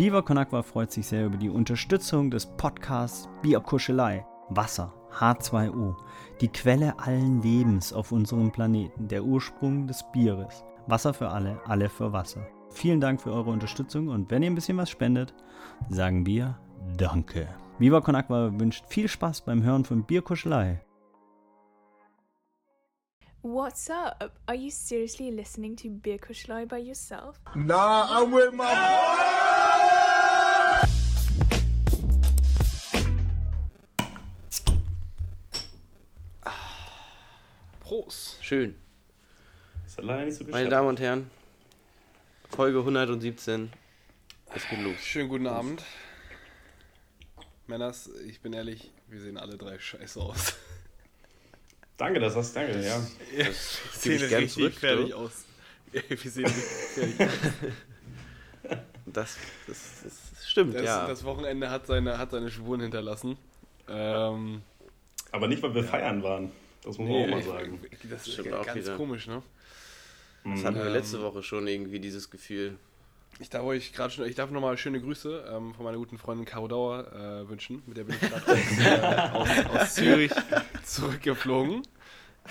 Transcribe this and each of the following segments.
Viva Con Agua freut sich sehr über die Unterstützung des Podcasts Bierkuschelei. Wasser, H2O, die Quelle allen Lebens auf unserem Planeten, der Ursprung des Bieres. Wasser für alle, alle für Wasser. Vielen Dank für eure Unterstützung und wenn ihr ein bisschen was spendet, sagen wir Danke. Viva Con Agua wünscht viel Spaß beim Hören von Bierkuschelei. What's up? Are you seriously listening to Beer Kuschlei by yourself? Nah, I'm with my. Schön. Ist ja leider nicht so Meine geschafft. Damen und Herren, Folge 117. Es geht los. Schönen guten Abend. Männers, ich bin ehrlich, wir sehen alle drei scheiße aus. Danke, das hast danke, ja. Das gebe ich gern zurück. fertig du. aus. wir sehen richtig fertig aus. Das, das, das stimmt, Das, ja. das Wochenende hat seine, hat seine Spuren hinterlassen. Ähm, Aber nicht, weil wir feiern waren. Das muss man auch mal sagen. Das ist ganz wieder. komisch, ne? das hatten wir ähm, letzte Woche schon irgendwie, dieses Gefühl. Ich darf euch gerade schon, ich darf nochmal schöne Grüße ähm, von meiner guten Freundin Caro Dauer äh, wünschen. Mit der bin ich gerade aus, äh, aus, aus Zürich zurückgeflogen.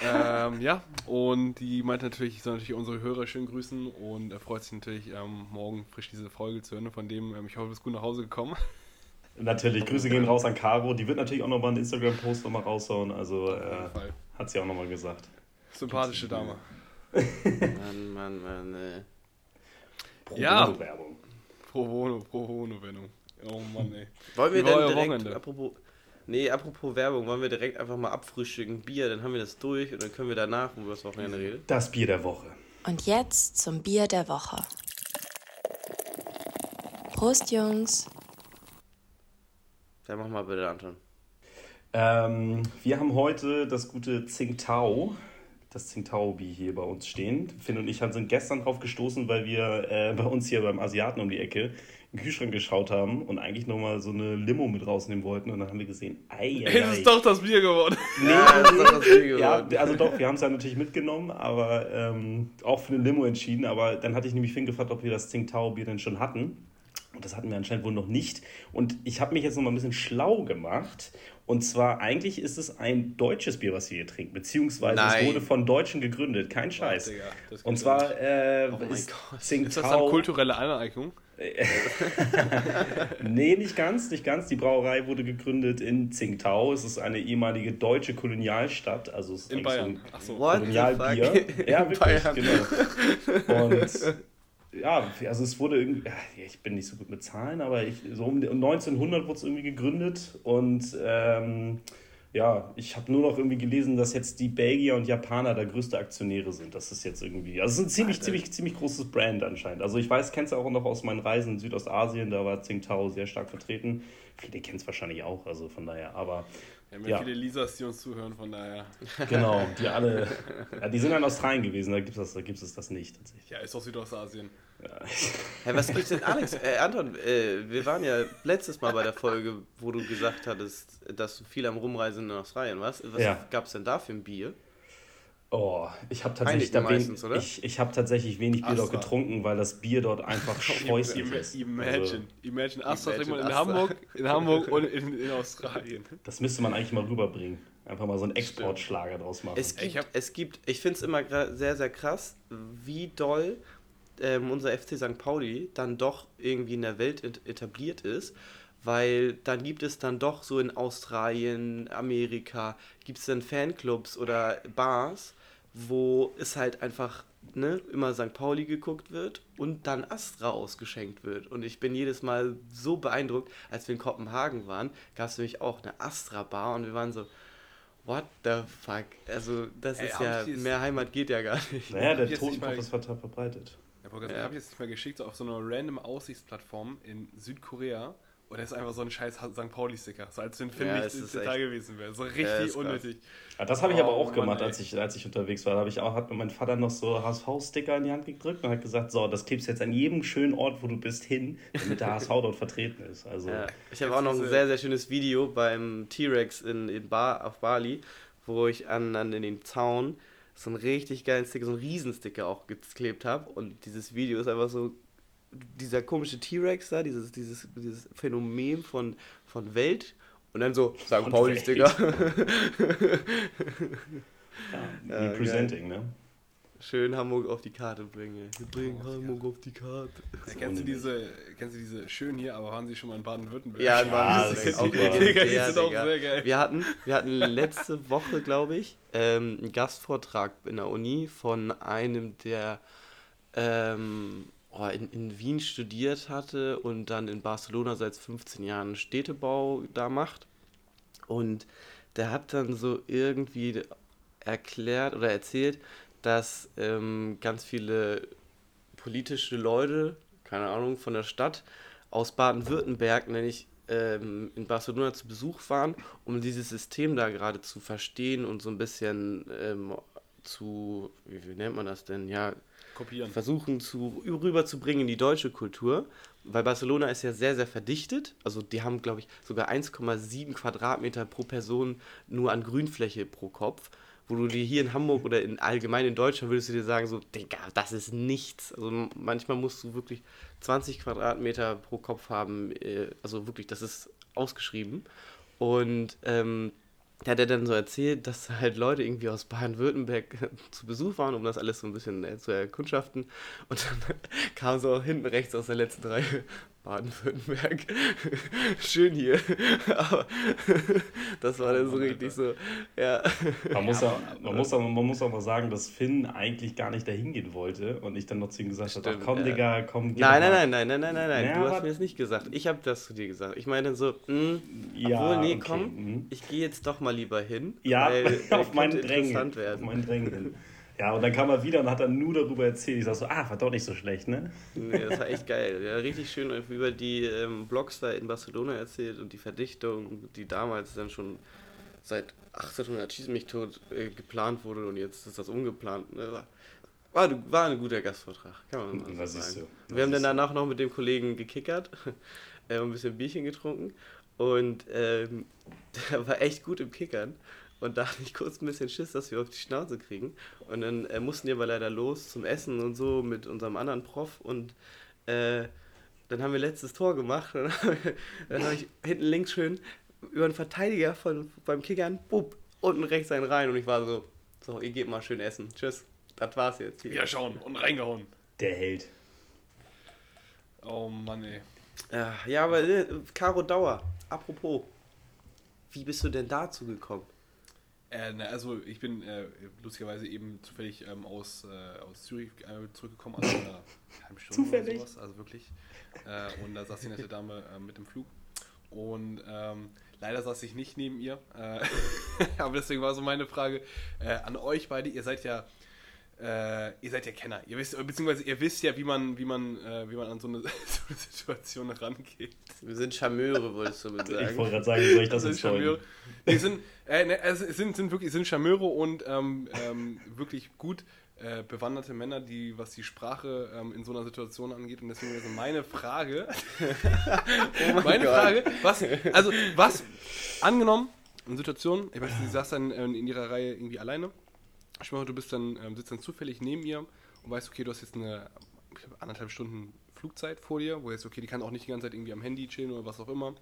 Ähm, ja, und die meint natürlich, ich soll natürlich unsere Hörer schön grüßen und er freut sich natürlich, ähm, morgen frisch diese Folge zu hören. Von dem, ähm, ich hoffe, du bist gut nach Hause gekommen. Natürlich, Grüße gehen raus an Caro. Die wird natürlich auch nochmal einen Instagram-Post nochmal raushauen. Also Auf jeden äh, Fall. hat sie auch nochmal gesagt. Sympathische Dame. Mann, Mann, Mann, ey. Pro Ja. Bono Werbung. Pro Bono, pro Bono, Wendung. Oh Mann, ey. Wollen wir denn direkt, Wochenende? apropos, nee, apropos Werbung, wollen wir direkt einfach mal abfrühstücken, Bier, dann haben wir das durch und dann können wir danach, wo wir das Wochenende reden. Das Bier der Woche. Und jetzt zum Bier der Woche. Prost, Jungs. Dann mach mal bitte, Anton. Ähm, wir haben heute das gute Tsingtao, das Tsingtao-Bier hier bei uns stehen. Finn und ich sind gestern drauf gestoßen, weil wir äh, bei uns hier beim Asiaten um die Ecke in den Kühlschrank geschaut haben und eigentlich nochmal so eine Limo mit rausnehmen wollten. Und dann haben wir gesehen, ei, ei, Es ei. ist doch das Bier geworden. Ja, das ist doch das Bier Ja, geworden. also doch, wir haben es ja natürlich mitgenommen, aber ähm, auch für eine Limo entschieden. Aber dann hatte ich nämlich Finn gefragt, ob wir das Tsingtao-Bier denn schon hatten. Und das hatten wir anscheinend wohl noch nicht. Und ich habe mich jetzt noch mal ein bisschen schlau gemacht. Und zwar, eigentlich ist es ein deutsches Bier, was wir hier trinken. Beziehungsweise es Nein. wurde von Deutschen gegründet. Kein Scheiß. Digga, das Und zwar äh, mein ist. Tsingtao... Ist das dann kulturelle Aneignung? Nee, nicht ganz, nicht ganz. Die Brauerei wurde gegründet in Tsingtao. Es ist eine ehemalige deutsche Kolonialstadt. Also es ist In eigentlich so Bayern. ein Achso. What Kolonialbier. Ja, In wirklich, Bayern. genau. Und ja, also es wurde irgendwie, ich bin nicht so gut mit Zahlen, aber ich, so um 1900 wurde es irgendwie gegründet und ähm, ja, ich habe nur noch irgendwie gelesen, dass jetzt die Belgier und Japaner da größte Aktionäre sind. Das ist jetzt irgendwie, also es ist ein ziemlich, ziemlich, ziemlich großes Brand anscheinend. Also ich weiß, kennst du auch noch aus meinen Reisen in Südostasien, da war Tsingtao sehr stark vertreten. Viele kennen es wahrscheinlich auch, also von daher, aber Wir haben ja, Ja. viele Lisas, die uns zuhören, von daher. genau, die alle, ja, die sind in Australien gewesen, da gibt es das, da gibt es das nicht tatsächlich. Ja, ist doch Südostasien. Hey, was gibt's denn, Alex? Äh, Anton, äh, wir waren ja letztes Mal bei der Folge, wo du gesagt hattest, dass du viel am Rumreisen in Australien warst. Was Ja. gab's denn da für ein Bier? Oh, ich habe tatsächlich, da wen, ich, ich hab tatsächlich wenig Bier dort getrunken, weil das Bier dort einfach scheußlich ist. Imagine. Also, Imagine Astra trinkt man in. Hamburg, in Hamburg und in, in Australien. das müsste man eigentlich mal rüberbringen. Einfach mal so einen Exportschlager draus machen. Es gibt, Ich es gibt, ich finde es immer sehr, sehr krass, wie doll ähm, unser FC St. Pauli dann doch irgendwie in der Welt et- etabliert ist, weil dann gibt es dann doch so in Australien, Amerika, gibt es dann Fanclubs oder Bars, wo es halt einfach ne, immer St. Pauli geguckt wird und dann Astra ausgeschenkt wird. Und ich bin jedes Mal so beeindruckt, als wir in Kopenhagen waren, gab es nämlich auch eine Astra-Bar und wir waren so, what the fuck? Also das Ey, ist ja, mehr Heimat geht ja gar nicht. naja, der Totenkopf ist ver- verbreitet. Ja, Burger, Ja. habe ich jetzt nicht mal geschickt, so auf so einer random Aussichtsplattform in Südkorea. Und da ist einfach so ein scheiß St. Pauli-Sticker. So als wenn Finn Ja, nicht ist echt- gewesen wäre. So Ja, richtig krass. unnötig. Ja, das habe ich aber Oh, auch Mann, gemacht, ey. als ich, als ich unterwegs war. Da habe ich auch, hat mir mein Vater noch so HSV-Sticker in die Hand gedrückt und hat gesagt, so, das klebst jetzt an jedem schönen Ort, wo du bist, hin, damit der HSV dort vertreten ist. Also, Ja. Ich habe auch noch ein sehr, sehr schönes Video beim T-Rex in, in Bar, auf Bali, wo ich an, an den Zaun so einen richtig geilen Sticker, so einen Riesensticker auch geklebt habe. Und dieses Video ist einfach so dieser komische T-Rex da, dieses, dieses, dieses Phänomen von, von Welt und dann so St. Paulis, Welt. Digga. Ja, Ja, representing, ne? Schön Hamburg auf die Karte bringen. Wir bringen Hamburg auf die Karte. Ja, kennst, du diese, kennst du diese schön hier, aber waren sie schon mal in Baden-Württemberg? Ja, in Ja, Baden-Württemberg Digga, die sind auch Digga. sehr geil. Wir hatten, wir hatten letzte Woche, glaube ich, ähm, einen Gastvortrag in der Uni von einem, der ähm, oh, in, in Wien studiert hatte und dann in Barcelona seit 15 Jahren Städtebau da macht. Und der hat dann so irgendwie erklärt oder erzählt, dass ähm, ganz viele politische Leute, keine Ahnung, von der Stadt aus Baden-Württemberg, nenne ich, ähm, in Barcelona zu Besuch waren, um dieses System da gerade zu verstehen und so ein bisschen ähm, zu, wie, wie nennt man das denn? Ja, Kopieren. versuchen zu rüberzubringen in die deutsche Kultur, weil Barcelona ist ja sehr, sehr verdichtet. Also die haben, glaube ich, sogar 1,7 Quadratmeter pro Person nur an Grünfläche pro Kopf. Wo du dir hier in Hamburg oder in allgemein in Deutschland würdest du dir sagen, so, Digga, das ist nichts. Also manchmal musst du wirklich 20 Quadratmeter pro Kopf haben. äh, Also wirklich, das ist ausgeschrieben. Und ähm, da hat er dann so erzählt, dass halt Leute irgendwie aus Baden-Württemberg zu Besuch waren, um das alles so ein bisschen äh, zu erkundschaften. Und dann kam so hinten rechts aus der letzten Reihe Baden-Württemberg. Schön hier. Aber das war dann so richtig so, ja. Man muss, ja, man, muss auch, man muss auch mal sagen, dass Finn eigentlich gar nicht dahin gehen wollte und ich dann noch zu ihm gesagt habe, komm, ja. Digga, komm, geh Nein, nein, nein, nein, nein, nein, nein, Ja, du hast mir das nicht gesagt. Ich habe das zu dir gesagt. Ich meine dann so, mh, Ja, obwohl, nee, okay, komm, mhm. ich gehe jetzt doch mal lieber hin. Ja, weil, auf meinen Drängen. interessant Auf meinen Drängen hin. Ja, und dann kam er wieder und hat dann nur darüber erzählt. Ich sag so, ah, war doch nicht so schlecht, ne? Nee, das war echt geil. Ja, richtig schön über die ähm, Blogs da in Barcelona erzählt und die Verdichtung, die damals dann schon seit 1800 schieß mich tot äh, geplant wurde und jetzt ist das umgeplant. Ne? War, war, war ein guter Gastvortrag, kann man mal Das so sagen. du. Wir haben dann danach noch mit dem Kollegen gekickert, äh, ein bisschen Bierchen getrunken und ähm, der war echt gut im Kickern. Und da hatte ich kurz ein bisschen Schiss, dass wir auf die Schnauze kriegen. Und dann äh, mussten wir aber leider los zum Essen und so mit unserem anderen Prof. Und äh, dann haben wir letztes Tor gemacht. Und dann habe ich, hinten links schön über einen Verteidiger von, beim Kickern, bup, unten rechts einen rein. Und ich war so, so, ihr geht mal schön essen. Tschüss. Das war's jetzt. Wieder schauen und reingehauen. Der Held. Oh Mann, ey. Ja, ja, aber äh, Caro Dauer, apropos, wie bist du denn dazu gekommen? Äh, na, also ich bin äh, lustigerweise eben zufällig ähm, aus, äh, aus Zürich zurückgekommen, also in einer halben Stunde Zufällig? oder sowas, also wirklich. Äh, und da saß die nette Dame äh, mit dem Flug. Und ähm, leider saß ich nicht neben ihr. Äh, aber deswegen war so meine Frage an euch beide. Ihr seid ja äh, ihr seid ja Kenner. Ihr wisst, beziehungsweise ihr wisst ja, wie man, wie man, äh, wie man an so eine, so eine Situation rangeht. Wir sind Charmeure, wolltest du mit Ich sagen. wollte gerade sagen, wie soll ich das sind jetzt? Charmeure. Die sind, äh, ne, also es sind, sind wirklich sind Charmeure und ähm, ähm, wirklich gut äh, bewanderte Männer, die, was die Sprache ähm, in so einer Situation angeht. Und deswegen wäre meine Frage, meine Gott. Frage, was, also was, angenommen, in Situationen, ich weiß nicht, sie saß dann ähm, in ihrer Reihe irgendwie alleine. Ich meine, du bist dann, ähm, sitzt dann zufällig neben ihr und weißt, okay, du hast jetzt eine ich glaub, anderthalb Stunden Flugzeit vor dir, wo jetzt, okay, die kann auch nicht die ganze Zeit irgendwie am Handy chillen oder was auch immer.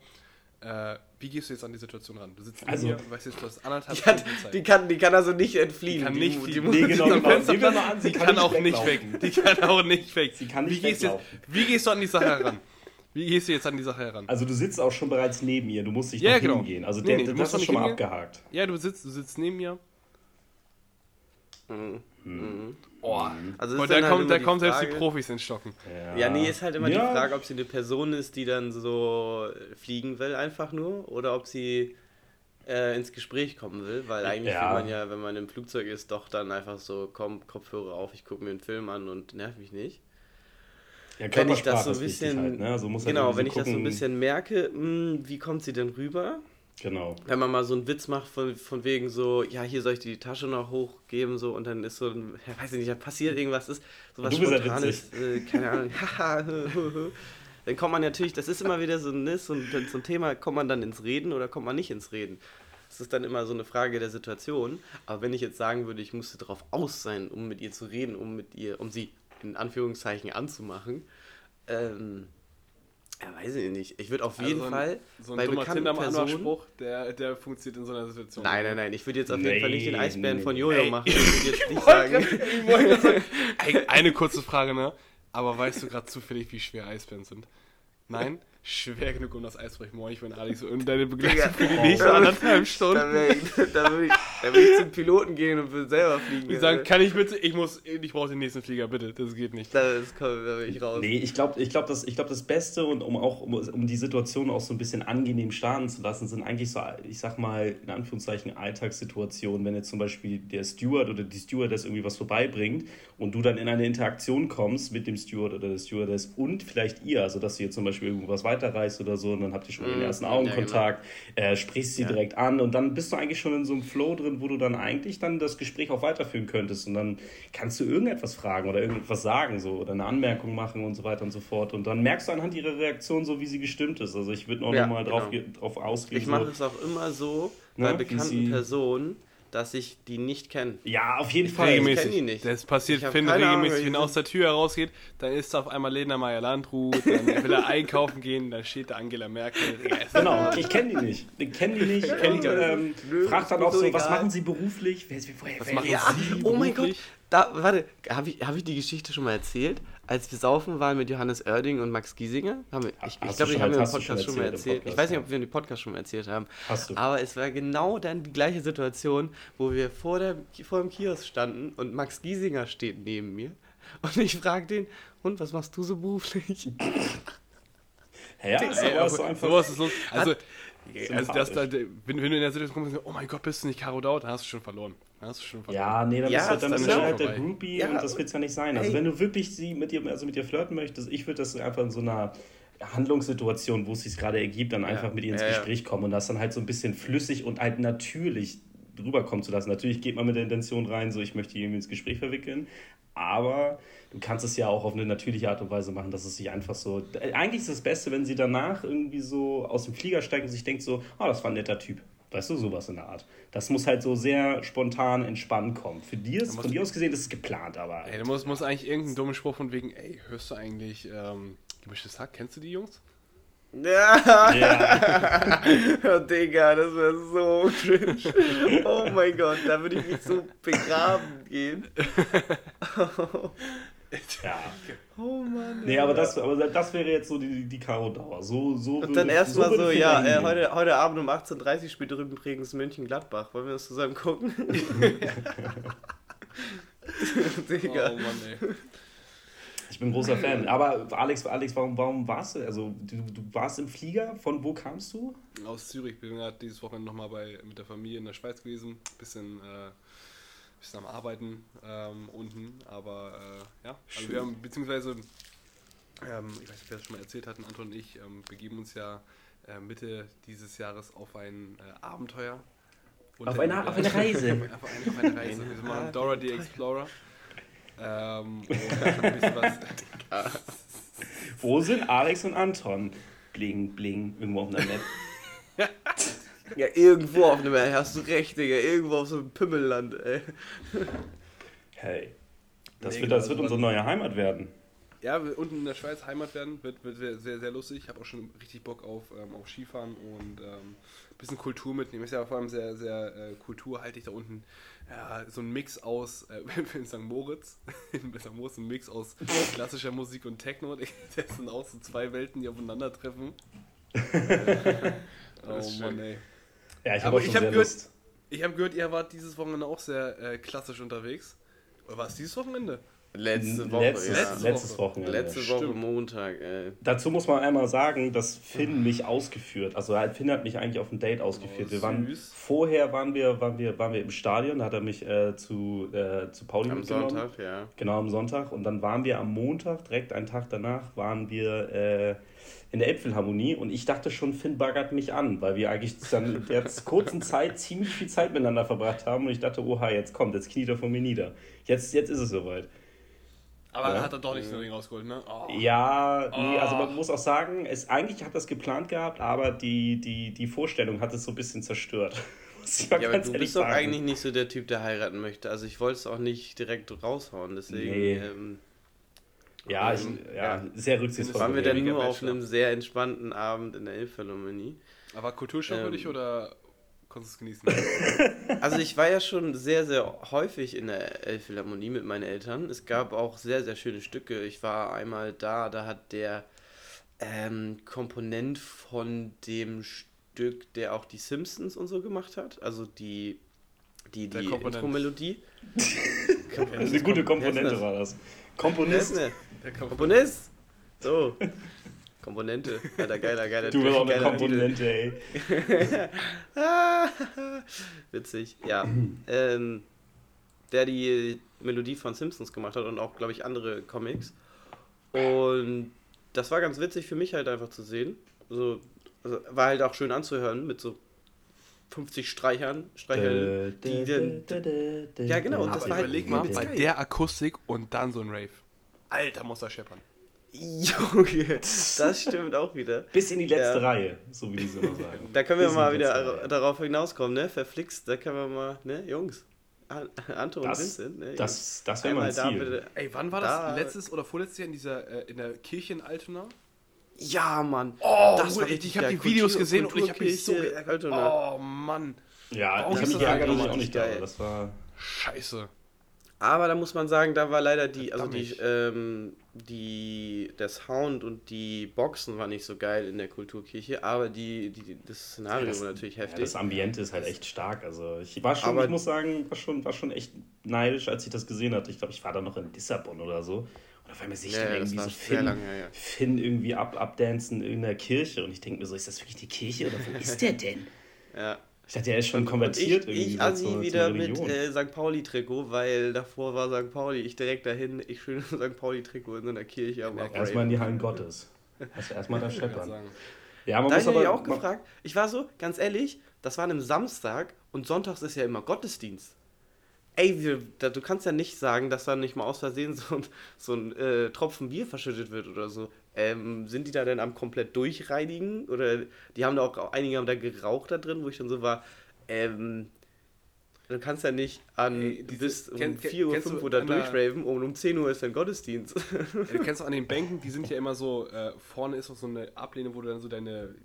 Äh, wie gehst du jetzt an die Situation ran? Du sitzt Also- und weißt jetzt, du hast anderthalb Die, hat, Stunden Zeit. die, kann, die kann also nicht entfliehen. Die kann Die nicht mu- fliegen. muss Nee, sitzt genau, genau. Fenster an, sie die kann kann auch nicht weg. Die kann auch nicht weg. Sie kann nicht wie gehst, du jetzt, wie gehst du an die Sache heran? Wie gehst du jetzt an die Sache heran? Also du sitzt auch schon bereits neben ihr, du musst dich Ja, genau. hingehen. Also Nee, der, nee, du das ist schon mal abgehakt. Ja, du sitzt, du sitzt neben mir. Mhm. Mhm. Oh. Also Und ist da dann halt kommt, da kommen selbst die Profis ins Stocken. Ja, nee, ist halt immer Ja. die Frage, ob sie eine Person ist, die dann so fliegen will, einfach nur, oder ob sie äh, ins Gespräch kommen will, weil eigentlich Ja. will man ja, wenn man im Flugzeug ist, doch dann einfach so, komm, Kopfhörer auf, ich gucke mir einen Film an und nerv mich nicht. Ja, Wenn ich das so ein bisschen, Halt, ne? also muss halt genau, irgendwie wenn ich das so ein gucken- bisschen merke, mh, wie kommt sie denn rüber? Genau. Wenn man mal so einen Witz macht von, von wegen so, ja, hier soll ich die Tasche noch hochgeben, so, und dann ist so ein, ja, weiß ich nicht, da passiert irgendwas, ist sowas Du bist ja Spontanes, äh, keine Ahnung, haha, dann kommt man natürlich, das ist immer wieder so, ne, so, ein, so ein Thema, kommt man dann ins Reden oder kommt man nicht ins Reden? Das ist dann immer so eine Frage der Situation, aber wenn ich jetzt sagen würde, ich musste darauf aus sein, um mit ihr zu reden, um mit ihr, um sie in Anführungszeichen anzumachen, Ähm, ja, weiß ich nicht. Ich würde auf Also jeden so ein- Fall So ein bei dummer Tinder-Spruch, der, der funktioniert in so einer Situation. Nein, nein, nein. Ich würde jetzt auf jeden Fall nicht den Nee, Eisbären nee, von nee. Jojo Ey. machen. Ich würde jetzt nicht sagen. Eine kurze Frage, ne? Aber weißt du gerade zufällig, wie schwer Eisbären sind? Nein? Schwer genug, um das Eis zu brechen. Morgen, ich bin Alex und deine Begleitung für die nächsten anderthalb Stunden. Da würde ich, würd ich, da würd ich zum Piloten gehen und würde selber fliegen. Die sagen, kann ich bitte, ich muss, ich brauche den nächsten Flieger, bitte, das geht nicht. da, ist, komm, da bin ich raus. Nee, ich glaube, ich glaub, das, ich glaub, das Beste und um auch um, um die Situation auch so ein bisschen angenehm starten zu lassen, sind eigentlich so, ich sag mal, in Anführungszeichen Alltagssituationen, wenn jetzt zum Beispiel der Steward oder die Stewardess irgendwie was vorbeibringt und du dann in eine Interaktion kommst mit dem Steward oder der Stewardess und vielleicht ihr, also dass jetzt zum Beispiel irgendwas weiterreißt oder so und dann habt ihr schon den Mm, ersten ja, Augenkontakt, äh, sprichst sie Ja. direkt an und dann bist du eigentlich schon in so einem Flow drin, wo du dann eigentlich dann das Gespräch auch weiterführen könntest und dann kannst du irgendetwas fragen oder irgendetwas sagen so oder eine Anmerkung machen und so weiter und so fort und dann merkst du anhand ihrer Reaktion so, wie sie gestimmt ist. Also ich würde noch Ja, mal drauf, genau. ge- drauf ausgehen. Ich mache so, es auch immer so Ne, bei bekannten Personen, dass ich die nicht kenne. ja, auf jeden Fall. Regelmäßig. Regelmäßig. kenn die nicht. Das passiert Ich Finn regelmäßig, wenn er aus der Tür herausgeht, dann ist auf einmal Lena Meyer-Landrut, dann will er einkaufen gehen, dann steht da Angela Merkel. Ist- Genau, ich kenne die nicht. Ich kenne die nicht. kenn und die gar ähm, nicht. Nö, frag dann ist auch so, was machen sie beruflich? Wer, wer, wer, Was wer machen ist Ja, sie oh mein beruflich? Gott. Da, warte, habe ich, hab ich die Geschichte schon mal erzählt? Als wir saufen waren mit Johannes Oerding und Max Giesinger? Haben wir, ich ich glaube, die schon- haben wir im Podcast schon mal erzählt erzählt. ich Podcast, weiß nicht, ob wir den Podcast schon mal erzählt haben. Hast du. Aber es war genau dann die gleiche Situation, wo wir vor, der, vor dem Kiosk standen und Max Giesinger steht neben mir. Und ich frage den, und was machst du so beruflich? Ja, Ey, so einfach. sowas ist los. Also, also das, da, wenn, wenn du in der Situation kommst und sagst, oh mein Gott, bist du nicht Caro Dau, dann hast du schon verloren. Dann hast du schon verloren. Ja, nee, dann Ja, bist du, dann das bist ist du auch halt der. Groupie Ja, und das wird ja nicht sein. Also ey. wenn du wirklich sie mit ihr, also mit ihr flirten möchtest, ich würde das einfach in so einer Handlungssituation, wo es sich gerade ergibt, dann einfach mit ihr ins Ja, ja. Gespräch kommen und das dann halt so ein bisschen flüssig und halt natürlich drüber kommen zu lassen. Natürlich geht man mit der Intention rein, so ich möchte irgendwie ins Gespräch verwickeln, aber du kannst es ja auch auf eine natürliche Art und Weise machen, dass es sich einfach so. Eigentlich ist das Beste, wenn sie danach irgendwie so aus dem Flieger steigt und sich denkt so, oh, das war ein netter Typ. Weißt du, sowas in der Art. Das muss halt so sehr spontan entspannt kommen. Für dir ist, von dir aus gesehen, das ist geplant, aber. Ey, du musst, musst eigentlich irgendeinen dummen Spruch von wegen, ey, hörst du eigentlich ähm, gemischtes Hack? Kennst du die Jungs? Ja, Ja, oh, Digga, das wäre so cringe. Oh mein Gott, da würde ich mich so begraben gehen. ja. Oh Mann. Nee, aber das, aber das wäre jetzt so die, die Karo-Dauer. So, so Und dann erstmal so, ja, äh, heute, heute Abend um 18.30 Uhr spielt drüben Bregenz München-Gladbach. Wollen wir das zusammen gucken? Digga. Oh Mann, ey. Ich bin großer Fan. Aber Alex, Alex warum, warum warst du? Also, du, du warst im Flieger. Von wo kamst du? Aus Zürich. Bin gerade dieses Wochenende nochmal bei, mit der Familie in der Schweiz gewesen. Bisschen, äh, bisschen am Arbeiten ähm, unten. Aber äh, ja, also Schön. wir haben, beziehungsweise, ähm, ich weiß nicht, wer das schon mal erzählt hat, Anton und ich ähm, begeben uns ja äh, Mitte dieses Jahres auf ein äh, Abenteuer. Auf eine- auf eine Reise. auf, eine, auf eine Reise. Wir machen Dora the Explorer. Ähm, und ein bisschen was. Wo sind Alex und Anton? Bling, bling, irgendwo auf einer Map. Ja, irgendwo auf einem, hast du recht, Digga, irgendwo auf so einem Pümmelland, ey. Hey. Das Nee, wird, das also wird unsere neue Heimat werden. Ja, unten in der Schweiz Heimat werden, wird, wird sehr, sehr, sehr lustig. Ich habe auch schon richtig Bock auf, ähm, auf Skifahren und ähm, ein bisschen Kultur mitnehmen. Ist ja vor allem sehr, sehr äh, kulturhaltig da unten. Ja, so ein Mix aus, äh, wenn wir in St. Moritz, in St. Moritz ein Mix aus klassischer Musik und Techno. Das sind auch so zwei Welten, die aufeinandertreffen. oh Mann, ey. Ja, ich habe hab gehört-. Ich habe gehört, ihr wart dieses Wochenende auch sehr äh, klassisch unterwegs. Oder war es dieses Wochenende? Letzte Woche, letztes, ja. Letzte letztes Woche. Wochenende. Letzte Woche Stimmt. Montag, ey. Dazu muss man einmal sagen, dass Finn mich ausgeführt. Also Finn hat mich eigentlich auf ein Date ausgeführt. Oh, wir waren, süß. vorher waren wir, waren, wir, waren wir im Stadion, da hat er mich äh, zu, äh, zu Pauli Am mitgenommen. Sonntag, ja. Genau, am Sonntag. Und dann waren wir am Montag, direkt einen Tag danach, waren wir äh, in der Elbphilharmonie. Und ich dachte schon, Finn baggert mich an, weil wir eigentlich dann in der kurzen Zeit ziemlich viel Zeit miteinander verbracht haben. Und ich dachte, oha, jetzt kommt, jetzt kniet er vor mir nieder. Jetzt, jetzt ist es soweit. Aber Ja. hat er doch nicht so Ding rausgeholt, ne? Oh. Ja, nee, also Oh. man muss auch sagen, es, eigentlich hat das geplant gehabt, aber die, die, die Vorstellung hat es so ein bisschen zerstört. Muss ich mal Ja, aber ganz du ehrlich bist doch sagen. eigentlich nicht so der Typ, der heiraten möchte. Also ich wollte es auch nicht direkt raushauen, deswegen. Nee. Ähm, Ja, ich, Ähm, ja, ja. sehr rücksichtsvoll. Waren wir dann nur auf einem sehr entspannten Abend in der Elbphilharmonie. Aber Kulturschock für Ähm. dich oder konntest du es genießen? Also ich war ja schon sehr, sehr häufig in der Elbphilharmonie mit meinen Eltern. Es gab auch sehr, sehr schöne Stücke. Ich war einmal da, da hat der ähm, Komponent von dem Stück, der auch die Simpsons und so gemacht hat, also die, die, die Komponent. Intro-Melodie. Eine gute Komponente war das. Komponist. Komponist. Der Komponist. So. Komponente. Alter, geiler, geiler Du bist auch eine Komponente, ey. Witzig, ja. ähm, der die Melodie von Simpsons gemacht hat und auch, glaube ich, andere Comics. Und das war ganz witzig für mich halt einfach zu sehen. So, also war halt auch schön anzuhören mit so 50 Streichern. Streichern die dann, Ja, genau, und das Aber war halt überleg mal, übelst bei der Akustik und dann so ein Rave. Alter, muss er scheppern. Junge, das stimmt auch wieder. Bis in die letzte Ja. Reihe, so wie die so sagen. Da können wir Bis mal wieder Reihe. darauf hinauskommen, ne? Verflixt, da können wir mal, ne, Jungs. An- Anton und Das, Vincent, ne? das, das wäre mein Ziel. bitte. Ey, wann war das? Da- Letztes oder vorletztes Jahr in dieser äh, in der Kirche in Altona? Ja, Mann. Oh, Das war ich, richtig ich habe die Videos Kultur- gesehen und ich habe mich so geärgert. Altona. Oh Mann, Ja, Warum ich habe mich das auch nicht geil? da. Das war. scheiße. Aber da muss man sagen, da war leider die, also die, ähm, die, der Sound und die Boxen war nicht so geil in der Kulturkirche, aber die, die, das Szenario das, war natürlich ja, heftig. das Ambiente ist halt echt stark. Also ich war schon, Aber- ich muss sagen, war schon, war schon echt neidisch, als ich das gesehen hatte. Ich glaube, ich war da noch in Lissabon oder so. Und auf einmal sehe ich Ja, dann ja, irgendwie so Finn, lange ja. Finn irgendwie ab, abdancen in irgendeiner Kirche. Und ich denke mir so, ist das wirklich die Kirche oder wo ist der denn? ja. Ich dachte, er ist schon Und konvertiert ich, irgendwie ich Assi wieder mit äh, St. Pauli-Trikot, weil davor war St. Pauli, ich direkt dahin, ich schön St. Pauli-Trikot in so einer Kirche am. Erstmal in die Hallen Gottes. Also erstmal da Ich kann scheppern. Ja, man Da muss habe ich auch gefragt. Ich war so, ganz ehrlich, das war an einem Samstag und sonntags ist ja immer Gottesdienst. Ey, wir, da, du kannst ja nicht sagen, dass da nicht mal aus Versehen so, ein- so ein äh, Tropfen Bier verschüttet wird oder so. Ähm, sind die da denn am komplett durchreinigen? Oder die haben da auch, einige haben da geraucht da drin, wo ich dann so war, ähm, du kannst ja nicht an Ey, diese- bis um kenn- kenn- 4 Uhr, kennst 5 du Uhr da durchraven und um 10 Uhr ist dann Gottesdienst. Ja, du kennst auch an den Bänken, die sind ja immer so, äh, vorne ist auch so eine Ablehne, wo du dann so deine,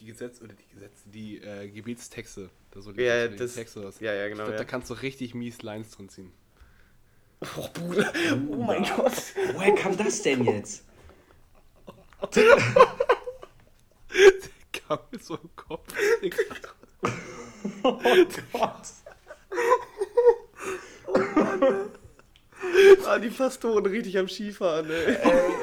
die Gesetze, oder die Gesetze, die äh, Gebetstexte, da so die, Ja, das- Texte hast. ja, ja, Ich genau. glaube, Ja. da kannst du richtig mies Lines drin ziehen. Oh, Bruder. Oh mein Gott. Woher kam das denn jetzt? Kam mir so im Kopf. Oh Gott. Ah, die Pastoren richtig am Skifahren, ey. Äh,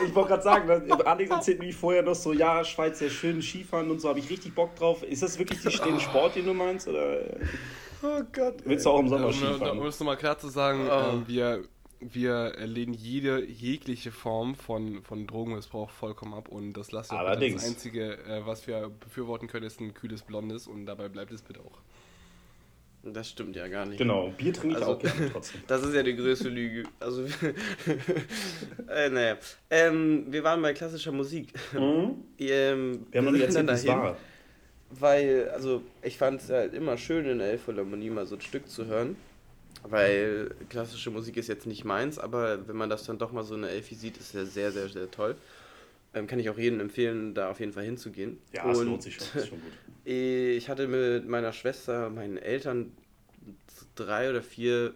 ich wollte gerade sagen, Alex erzählt mir vorher noch so, ja, Schweiz sehr schön, Skifahren und so, habe ich richtig Bock drauf. Ist das wirklich die, den Sport, den du meinst? Oder Oh Gott. willst du auch im Sommer Um, um Skifahren? es nochmal klar zu sagen, Oh. ähm, wir, wir lehnen jede jegliche Form von, von Drogenmissbrauch vollkommen ab und das lasst ihr bitte. Allerdings. Das Einzige, äh, was wir befürworten können, ist ein kühles Blondes und dabei bleibt es bitte auch. Das stimmt ja gar nicht. Genau, Bier trinke ich Also- auch gerne trotzdem. Das ist ja die größte Lüge. Also, äh, naja. Ähm, wir waren bei klassischer Musik. Mhm. Ähm, Wir haben noch nicht erzählt, dahin, war. Weil, also, ich fand es halt immer schön, in der Elbphilharmonie mal so ein Stück zu hören. Weil klassische Musik ist jetzt nicht meins, aber wenn man das dann doch mal so in der Elfi sieht, ist ja sehr, sehr, sehr toll. Ähm, kann ich auch jedem empfehlen, da auf jeden Fall hinzugehen. Ja, es Und lohnt sich schon, das ist schon gut. Ich hatte mit meiner Schwester, meinen Eltern drei oder vier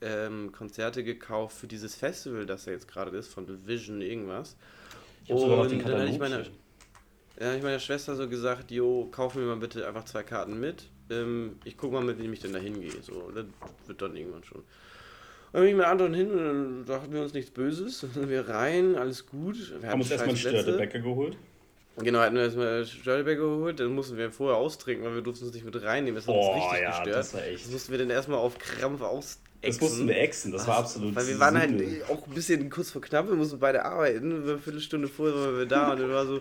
ähm, Konzerte gekauft für dieses Festival, das ja jetzt gerade ist, von The Vision irgendwas. Ich habe sogar noch den Und dann hatte ich meiner, ich meiner Schwester so gesagt, jo, kauf mir mal bitte einfach zwei Karten mit. Ähm, ich guck mal, mit wem ich denn da hingehe. So, das wird dann irgendwann schon. Und dann bin ich mit anderen hin und dann dachten wir uns nichts Böses. Dann sind wir rein, alles gut. Wir haben uns erstmal einen Plätze. Störtebäcker geholt. Genau, hatten wir erstmal Störtebecker geholt, dann mussten wir vorher austrinken, weil wir durften es nicht mit reinnehmen. Das hat uns Boah, richtig ja, gestört. das war echt. Das mussten wir dann erstmal auf Krampf aus. Das mussten wir exen, das war absolut Weil wir waren halt auch ein bisschen kurz vor knapp, wir mussten beide arbeiten. Eine Viertelstunde vorher waren wir da und dann war so,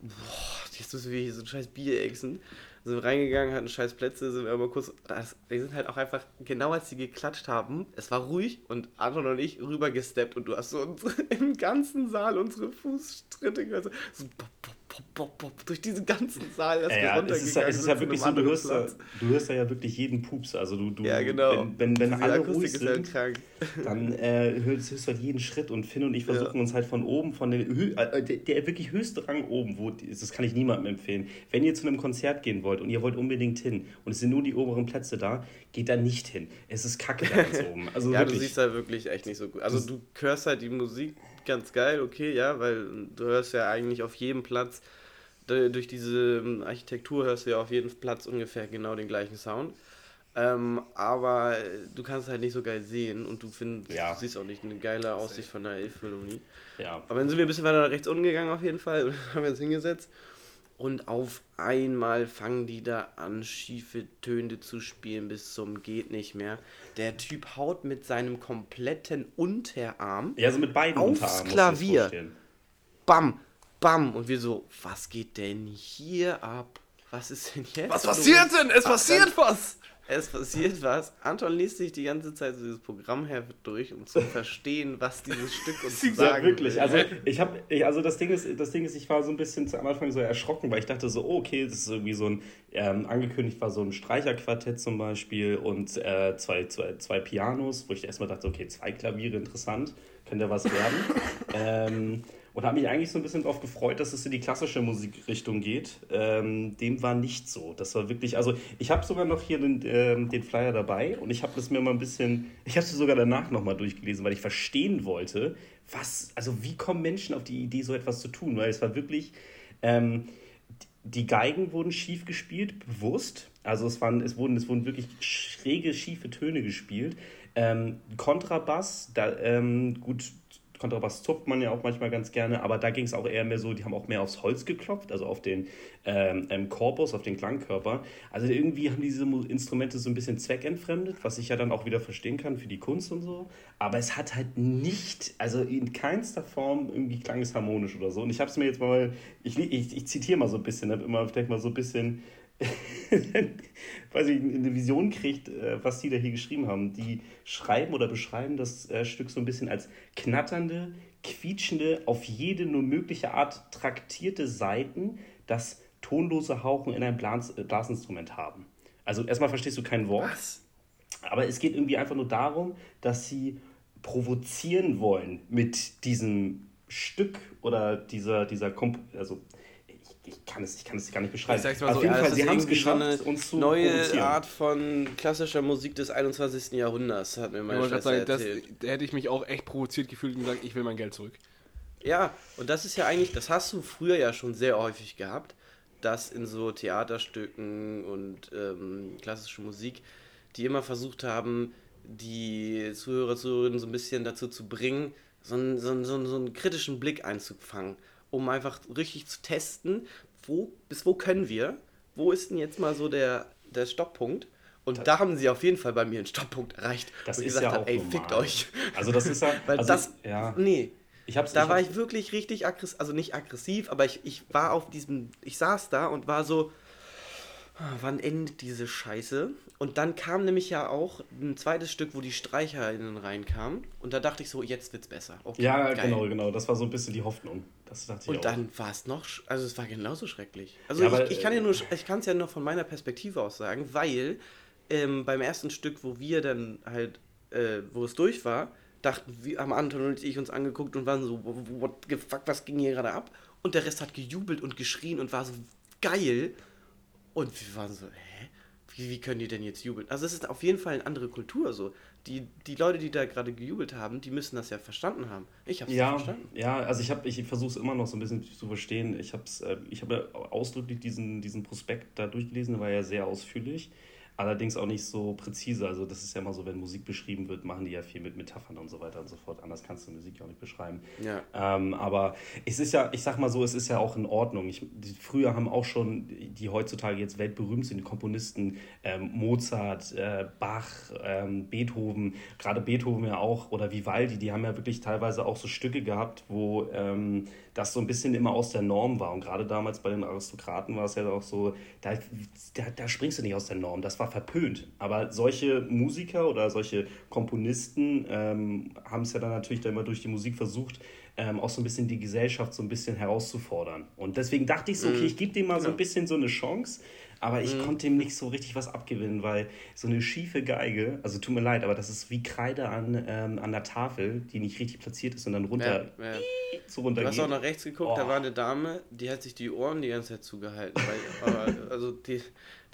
boah, jetzt müssen wir hier so ein scheiß Bier exen. Sind wir reingegangen, hatten scheiß Plätze, sind wir aber kurz. Das, wir sind halt auch einfach, genau als sie geklatscht haben, es war ruhig und Anton und ich rübergesteppt und du hast so uns, im ganzen Saal unsere Fußtritte gehört. So, so, pop, pop, pop, durch diesen ganzen Saal erst Ja, mal es ist, ja- runtergegangen es ist ja wirklich so, du hörst, Platz. du hörst ja wirklich jeden Pups. Also du, du Ja, genau. wenn, wenn, wenn alle Akustik ruhig halt sind, krank. dann äh, hörst, hörst du halt jeden Schritt und Finn und ich versuchen Ja. uns halt von oben, von den Hö äh, der, der wirklich höchste Rang oben, wo, das kann ich niemandem empfehlen. Wenn ihr zu einem Konzert gehen wollt und ihr wollt unbedingt hin und es sind nur die oberen Plätze da, geht da nicht hin. Es ist kacke da ganz oben. Also Ja, wirklich. du siehst halt wirklich echt nicht so gut. Also du hörst halt die Musik ganz geil, okay, ja, weil du hörst ja eigentlich auf jedem Platz, durch diese ähm, Architektur hörst du ja auf jedem Platz ungefähr genau den gleichen Sound. Ähm, aber du kannst halt nicht so geil sehen und du findest, Ja. du siehst auch nicht eine geile Aussicht von der Elbphilharmonie. ja. Aber dann sind wir ein bisschen weiter nach rechts unten gegangen auf jeden Fall und haben uns hingesetzt. Und auf einmal fangen die da an, schiefe Töne zu spielen bis zum geht nicht mehr. Der Typ haut mit seinem kompletten Unterarm, ja, also mit beiden Aufs Klavier. bam, bam. Und wir so, was geht denn hier ab? Was ist denn jetzt? Was los? passiert denn? Es Ah, passiert dann- was! Es passiert was. Anton liest sich die ganze Zeit so dieses Programmheft durch, um zu verstehen, was dieses Stück uns Ja, sagen wirklich. will. Also ich habe, also das Ding ist, das Ding ist, ich war so ein bisschen zu am Anfang so erschrocken, weil ich dachte so, oh, okay, das ist irgendwie so ein ähm, angekündigt war so ein Streicherquartett zum Beispiel und äh, zwei, zwei, zwei Pianos, wo ich erstmal dachte, okay, zwei Klaviere, interessant, könnte ja was werden. ähm, und habe mich eigentlich so ein bisschen darauf gefreut, dass es in die klassische Musikrichtung geht. Ähm, dem war nicht so. Das war wirklich, also ich habe sogar noch hier den, ähm, den Flyer dabei und ich habe das mir mal ein bisschen, ich habe es sogar danach nochmal durchgelesen, weil ich verstehen wollte, was, also wie kommen Menschen auf die Idee, so etwas zu tun? Weil es war wirklich, ähm, die Geigen wurden schief gespielt, bewusst. Also es, waren, es, wurden, es wurden wirklich schräge, schiefe Töne gespielt. Ähm, Kontrabass, da, ähm, gut, Kontrabass zupft man ja auch manchmal ganz gerne, aber da ging es auch eher mehr so, die haben auch mehr aufs Holz geklopft, also auf den ähm, ähm, Korpus, auf den Klangkörper. Also irgendwie haben diese Instrumente so ein bisschen zweckentfremdet, was ich ja dann auch wieder verstehen kann für die Kunst und so. Aber es hat halt nicht, also in keinster Form irgendwie klang es harmonisch oder so. Und ich habe es mir jetzt mal, ich, ich, ich zitiere mal so ein bisschen, damit man vielleicht mal so ein bisschen weiß ich, eine Vision kriegt, äh, was die da hier geschrieben haben. Die schreiben oder beschreiben das äh, Stück so ein bisschen als knatternde, quietschende, auf jede nur mögliche Art traktierte Saiten, das tonlose Hauchen in ein Blas äh, Blasinstrument haben. Also erstmal verstehst du kein Wort. Aber es geht irgendwie einfach nur darum, dass sie provozieren wollen mit diesem Stück oder dieser, dieser Komp also ich, kann es, ich kann es gar nicht beschreiben. Ich sag's mal Auf so, jeden ja, Fall, das sie ist haben es so geschafft, eine uns zu neue. Art von klassischer Musik des 21. Jahrhunderts, hat mir meine Schwester sagen, das, da hätte ich mich auch echt provoziert gefühlt und gesagt, ich will mein Geld zurück. Ja, und das ist ja eigentlich, das hast du früher ja schon sehr häufig gehabt, dass in so Theaterstücken und ähm, klassische Musik, die immer versucht haben, die Zuhörer, Zuhörerinnen so ein bisschen dazu zu bringen, so einen, so einen, so einen, so einen kritischen Blick einzufangen, um einfach richtig zu testen, wo, bis wo können wir, wo ist denn jetzt mal so der, der Stopppunkt? Und da haben sie auf jeden Fall bei mir einen Stopppunkt erreicht. Das ich ist gesagt ja auch ey, normal. fickt euch. Also das ist ja, Weil also, das, ja, nee, ich hab's, da ich war hab's- ich wirklich richtig aggressiv, also nicht aggressiv, aber ich, ich war auf diesem, ich saß da und war so, "Ah, wann endet diese Scheiße? Und dann kam nämlich ja auch ein zweites Stück, wo die StreicherInnen reinkamen und da dachte ich so, jetzt wird's besser. Okay, ja, geil. genau, genau. Das war so ein bisschen die Hoffnung. Das dachte ich Und auch. dann war es noch, also es war genauso schrecklich. Also Ja, aber, ich, ich kann ja äh, nur, ich kann es ja nur von meiner Perspektive aus sagen, weil ähm, beim ersten Stück, wo wir dann halt, äh, wo es durch war, dachten wir, haben Anton und ich uns angeguckt und waren so, what the fuck, was ging hier gerade ab? Und der Rest hat gejubelt und geschrien und war so geil. Und wir waren so, hä? Wie, wie können die denn jetzt jubeln? Also es ist auf jeden Fall eine andere Kultur so. Die, die Leute, die da gerade gejubelt haben, die müssen das ja verstanden haben. Ich habe es ja, verstanden. ja, also ich habe, ich versuche es immer noch so ein bisschen zu verstehen. Ich habe äh, ich habe ja ausdrücklich diesen, diesen Prospekt da durchgelesen, der war ja sehr ausführlich. Allerdings auch nicht so präzise. Also das ist ja immer so, wenn Musik beschrieben wird, machen die ja viel mit Metaphern und so weiter und so fort. Anders kannst du Musik ja auch nicht beschreiben. Ja. Ähm, aber es ist ja, ich sag mal so, es ist ja auch in Ordnung. Ich, die, früher haben auch schon, die heutzutage jetzt weltberühmt sind, die Komponisten ähm, Mozart, äh, Bach, ähm, Beethoven, gerade Beethoven ja auch oder Vivaldi, die haben ja wirklich teilweise auch so Stücke gehabt, wo ähm, das so ein bisschen immer aus der Norm war. Und gerade damals bei den Aristokraten war es ja auch so, da, da, da springst du nicht aus der Norm, das war verpönt. Aber solche Musiker oder solche Komponisten ähm, haben es ja dann natürlich dann immer durch die Musik versucht, ähm, auch so ein bisschen die Gesellschaft so ein bisschen herauszufordern. Und deswegen dachte ich so, okay, ich gebe dem mal so ein bisschen so eine Chance. Aber ich konnte ihm nicht so richtig was abgewinnen, weil so eine schiefe Geige, also tut mir leid, aber das ist wie Kreide an, ähm, an der Tafel, die nicht richtig platziert ist und dann runter, Ja, ja. so runter Du hast auch nach rechts geguckt, da Oh. war eine Dame, die hat sich die Ohren die ganze Zeit zugehalten. Weil, aber, also die,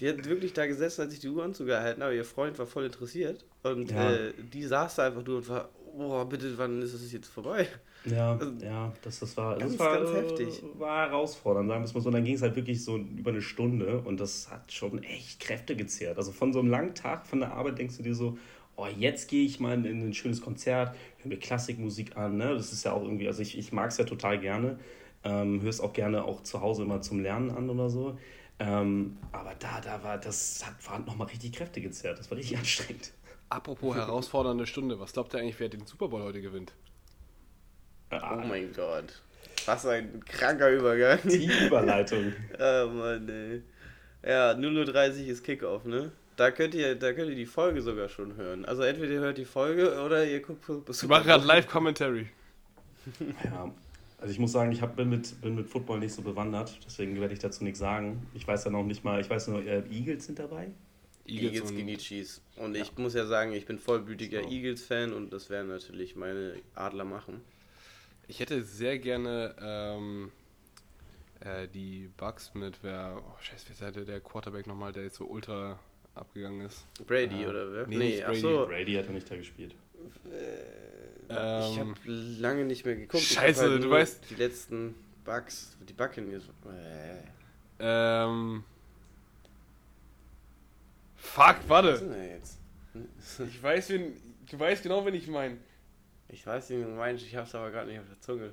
die hat wirklich da gesessen, hat sich die Ohren zugehalten, aber ihr Freund war voll interessiert. Und Ja. äh, die saß da einfach nur und war, oh, bitte, wann ist es jetzt vorbei? Ja, Also, ja, das, das war, ganz, das war, ganz äh, heftig. war herausfordernd, sagen wir es mal so. Und dann ging es halt wirklich so über eine Stunde und das hat schon echt Kräfte gezehrt. Also von so einem langen Tag von der Arbeit denkst du dir so, oh, jetzt gehe ich mal in ein schönes Konzert, höre mir Klassikmusik an, ne? Das ist ja auch irgendwie, also ich, ich mag es ja total gerne. Ähm, höre es auch gerne auch zu Hause immer zum Lernen an oder so. Ähm, aber da, da war, das hat, war nochmal richtig Kräfte gezerrt. Das war richtig anstrengend. Apropos herausfordernde Stunde, was glaubt ihr eigentlich, wer den Super Bowl heute gewinnt? Oh mein Gott. Was ein kranker Übergang. Die Überleitung. Ah, Mann, ey. Ja, 0.30 Uhr ist Kickoff, ne? Da könnt, ihr, da könnt ihr die Folge sogar schon hören. Also entweder ihr hört die Folge oder ihr guckt Ich mache gerade Live-Commentary. Ja, also ich muss sagen, ich hab, bin, mit, bin mit Football nicht so bewandert, deswegen werde ich dazu nichts sagen. Ich weiß ja noch nicht mal, ich weiß nur, äh, Eagles sind dabei. Eagles und- gegen die Chiefs. Und ich muss ja sagen, ich bin vollblütiger So. Eagles-Fan und das werden natürlich meine Adler machen. Ich hätte sehr gerne ähm, äh, die Bugs mit, wer, oh scheiße, wer ist der, Quarterback nochmal, der jetzt so ultra abgegangen ist. Brady Ja. oder wer? Nee, Nee, Brady. so. Brady hat ja nicht da gespielt. ich Ähm, habe lange nicht mehr geguckt. Ich Scheiße, halt du weißt- Die letzten Bugs, die Buccaneers. Äh, ähm, fuck, was warte. ist denn da jetzt? Ich weiß, wen, du weißt genau, wen ich meine. Ich weiß nicht, wie du meinst, ich hab's aber gerade nicht auf der Zunge.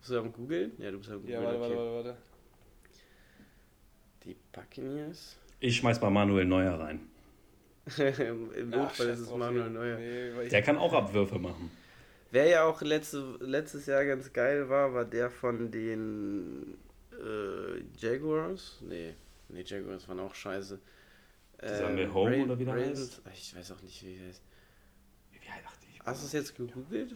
Bist du am Googeln? Ja, du bist am Googeln. Ja, warte, warte, okay. warte, warte. Die Buccaneers? Ich schmeiß mal Manuel Neuer rein. Im Notfall ist es Manuel. Neuer. Nee, Der kann auch Abwürfe machen. Wer ja auch letzte, letztes Jahr ganz geil war, war der von den äh, Jaguars. Nee, nee, Jaguars waren auch scheiße. Dieser Mahone oder wie der Ravens- Ich weiß auch nicht, wie der heißt. Hast du es jetzt gegoogelt?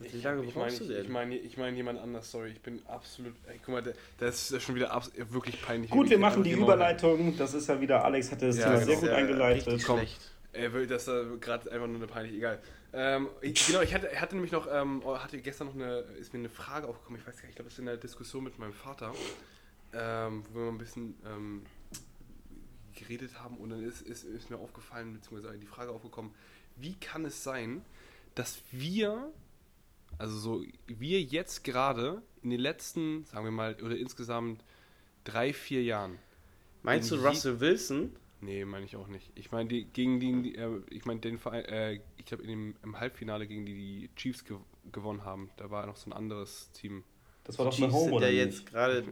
Wie ich, lange ich meine brauchst du ich, denn? ich mein, ich mein jemand anders, sorry. Ich bin absolut. Ey, guck mal, der, das ist schon wieder abs wirklich peinlich. Gut, wir machen die genau- Überleitung. Das ist ja wieder, Alex hatte das Ja, Thema genau. sehr gut Ja, eingeleitet. Komm. schlecht. Ey, das ist gerade einfach nur eine peinlich, egal. Ähm, ich, genau, ich hatte, hatte nämlich noch, ähm, oh, hatte gestern noch eine, ist mir eine Frage aufgekommen, ich weiß gar nicht, ich glaube, das ist in der Diskussion mit meinem Vater, ähm, wo wir mal ein bisschen ähm, geredet haben und dann ist, ist, ist mir aufgefallen, beziehungsweise die Frage aufgekommen, wie kann es sein, dass wir, also so, wir jetzt gerade in den letzten, sagen wir mal, oder insgesamt drei, vier Jahren, Meinst du In Russell Wilson? Nee, meine ich auch nicht. Ich meine, die, gegen die, die äh, ich meine, den Verein, äh, ich glaube, im Halbfinale gegen die die Chiefs gew gewonnen haben, da war noch so ein anderes Team. Das war doch Chiefs Home sind oder ja jetzt gerade.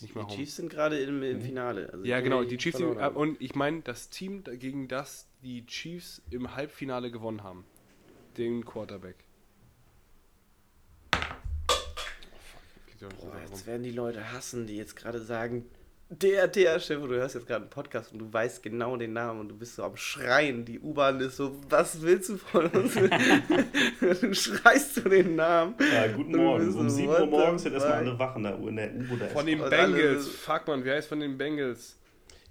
Nicht Die Home. Chiefs sind gerade im, im Finale. Also Ja, genau, die Chiefs, haben. und ich meine, das Team, gegen das die Chiefs im Halbfinale gewonnen haben, den Quarterback. Boah, jetzt werden die Leute hassen, die jetzt gerade sagen, der, der Chef, du hörst jetzt gerade einen Podcast und du weißt genau den Namen und du bist so am Schreien. Die U-Bahn ist so, was willst du von uns? du schreist so den Namen. Ja, guten Morgen. bist Um so, 7 what Uhr morgens sind erstmal alle wach in der, U- in der U oder Von den Bengals. Fuck man, wie heißt von den Bengals?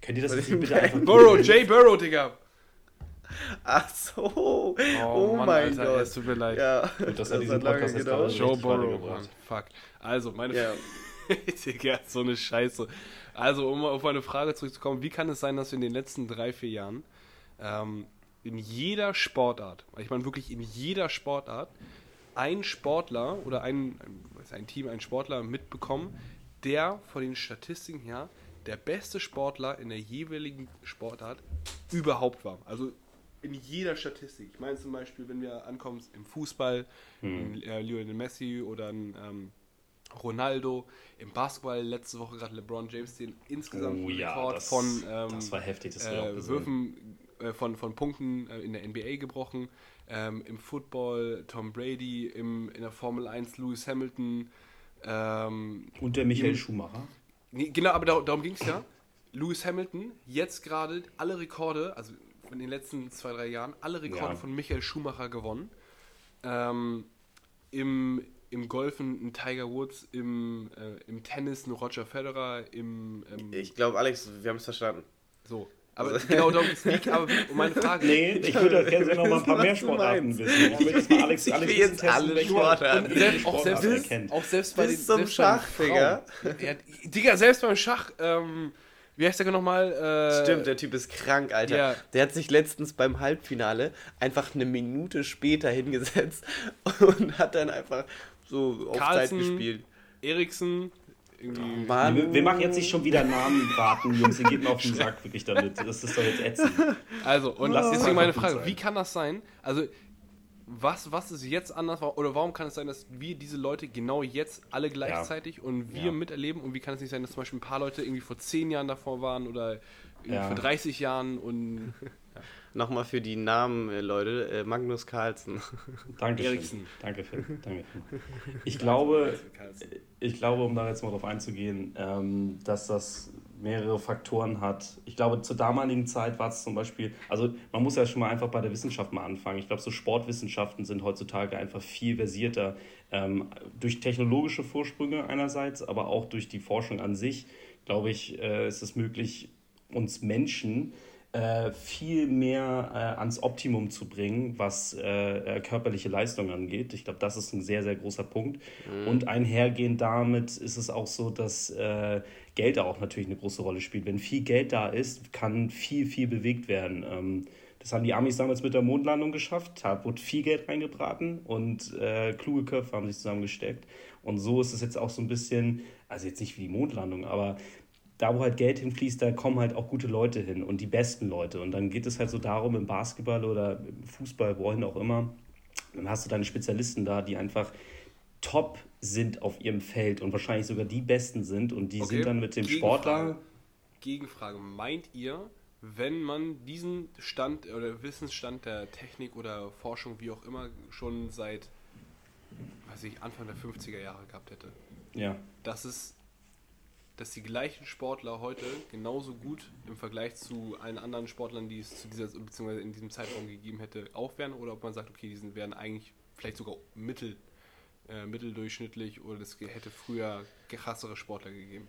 Könnt ihr das den bitte einfach Burrow, Jay Burrow, Digga. Ach so. Oh, Mann, mein Alter, Es Gott. tut mir leid. Ja, Gut, dass er diesen Podcast jetzt gerade- Joe Burrow. Mann. Fuck. Also, meine Ja. Digga, so eine Scheiße. Also, um auf meine Frage zurückzukommen, wie kann es sein, dass wir in den letzten drei, vier Jahren ähm, in jeder Sportart, ich meine wirklich in jeder Sportart, ein Sportler oder ein, ein Team, ein Sportler mitbekommen, der von den Statistiken her der beste Sportler in der jeweiligen Sportart überhaupt war. Also in jeder Statistik. Ich meine zum Beispiel, wenn wir ankommen im Fußball, ein, äh, Lionel Messi oder ein ähm, Ronaldo, im Basketball letzte Woche gerade LeBron James den insgesamt Oh ja, Rekord das, von ähm, das war heftig, das äh. Würfen äh, von, von Punkten äh, in der NBA gebrochen. Ähm, Im Football Tom Brady, im, in der Formel 1 Lewis Hamilton. Ähm, Und der Michael Im- Schumacher. Nee, genau, aber da, darum ging es ja. Lewis Hamilton, jetzt gerade alle Rekorde, also in den letzten zwei, drei Jahren, alle Rekorde Ja. von Michael Schumacher gewonnen. Ähm, im, im Golfen ein Tiger Woods, im, äh, im Tennis ein Roger Federer, im. Ähm, Ich glaube, Alex, wir haben es verstanden. so. Aber genau darum geht's nicht. Aber um meine Frage. Nee, ich würde gerne noch mal ein paar mehr Sportarten wissen. Ich will jetzt mal Alex, Ich will jetzt alle Sportarten. selbst, auch, selbst, kennt. auch selbst bei Bis den zum selbst beim Schach, Digga. Ja, Digga, selbst beim Schach, ähm, wie heißt der nochmal? Äh, Stimmt, der Typ ist krank, Alter. ja. Der hat sich letztens beim Halbfinale einfach eine Minute später hingesetzt und hat dann einfach so auf Zeit gespielt. Eriksen, irgendwie. Mann. Wir, wir machen jetzt nicht schon wieder Namen raten, Jungs. Ihr geht mir auf den Sack wirklich damit. Das ist doch jetzt ätzend. Also, und es deswegen meine Frage, wie kann das sein? Also, was, was ist jetzt anders? Oder warum kann es sein, dass wir diese Leute genau jetzt alle gleichzeitig und wir Ja. miterleben? Und wie kann es nicht sein, dass zum Beispiel ein paar Leute irgendwie vor 10 Jahren davor waren oder irgendwie Ja. vor 30 Jahren und Nochmal für die Namen, äh, Leute. Äh, Magnus Carlsen. Danke, Eriksen. Danke, Phil. Danke, Phil. Ich glaube, ich glaube, um da jetzt mal drauf einzugehen, ähm, dass das mehrere Faktoren hat. Ich glaube, zur damaligen Zeit war es zum Beispiel, also man muss ja schon mal einfach bei der Wissenschaft mal anfangen. Ich glaube, so Sportwissenschaften sind heutzutage einfach viel versierter ähm, durch technologische Vorsprünge einerseits, aber auch durch die Forschung an sich, glaube ich, äh, ist es möglich, uns Menschen äh, viel mehr äh, ans Optimum zu bringen, was äh, äh, körperliche Leistung angeht. Ich glaube, das ist ein sehr, sehr großer Punkt. Und einhergehend damit ist es auch so, dass äh, Geld auch natürlich eine große Rolle spielt. Wenn viel Geld da ist, kann viel, viel bewegt werden. Ähm, das haben die Amis damals mit der Mondlandung geschafft. Da wurde viel Geld reingebraten und kluge Köpfe haben sich zusammengesteckt. Und so ist es jetzt auch so ein bisschen, also jetzt nicht wie die Mondlandung, aber da, wo halt Geld hinfließt, da kommen halt auch gute Leute hin und die besten Leute. Und dann geht es halt so darum, im Basketball oder im Fußball, wohin auch immer, dann hast du deine Spezialisten da, die einfach top sind auf ihrem Feld und wahrscheinlich sogar die Besten sind. Und die Okay, sind dann mit dem Gegenfrage. Sportler. Gegenfrage. Meint ihr, wenn man diesen Stand oder Wissensstand der Technik oder Forschung, wie auch immer, schon seit weiß ich, Anfang der 50er Jahre gehabt hätte, Ja. dass es dass die gleichen Sportler heute genauso gut im Vergleich zu allen anderen Sportlern, die es zu dieser beziehungsweise in diesem Zeitraum gegeben hätte, auch wären oder ob man sagt, okay, die wären eigentlich vielleicht sogar mittel, äh, mitteldurchschnittlich oder es hätte früher krassere Sportler gegeben.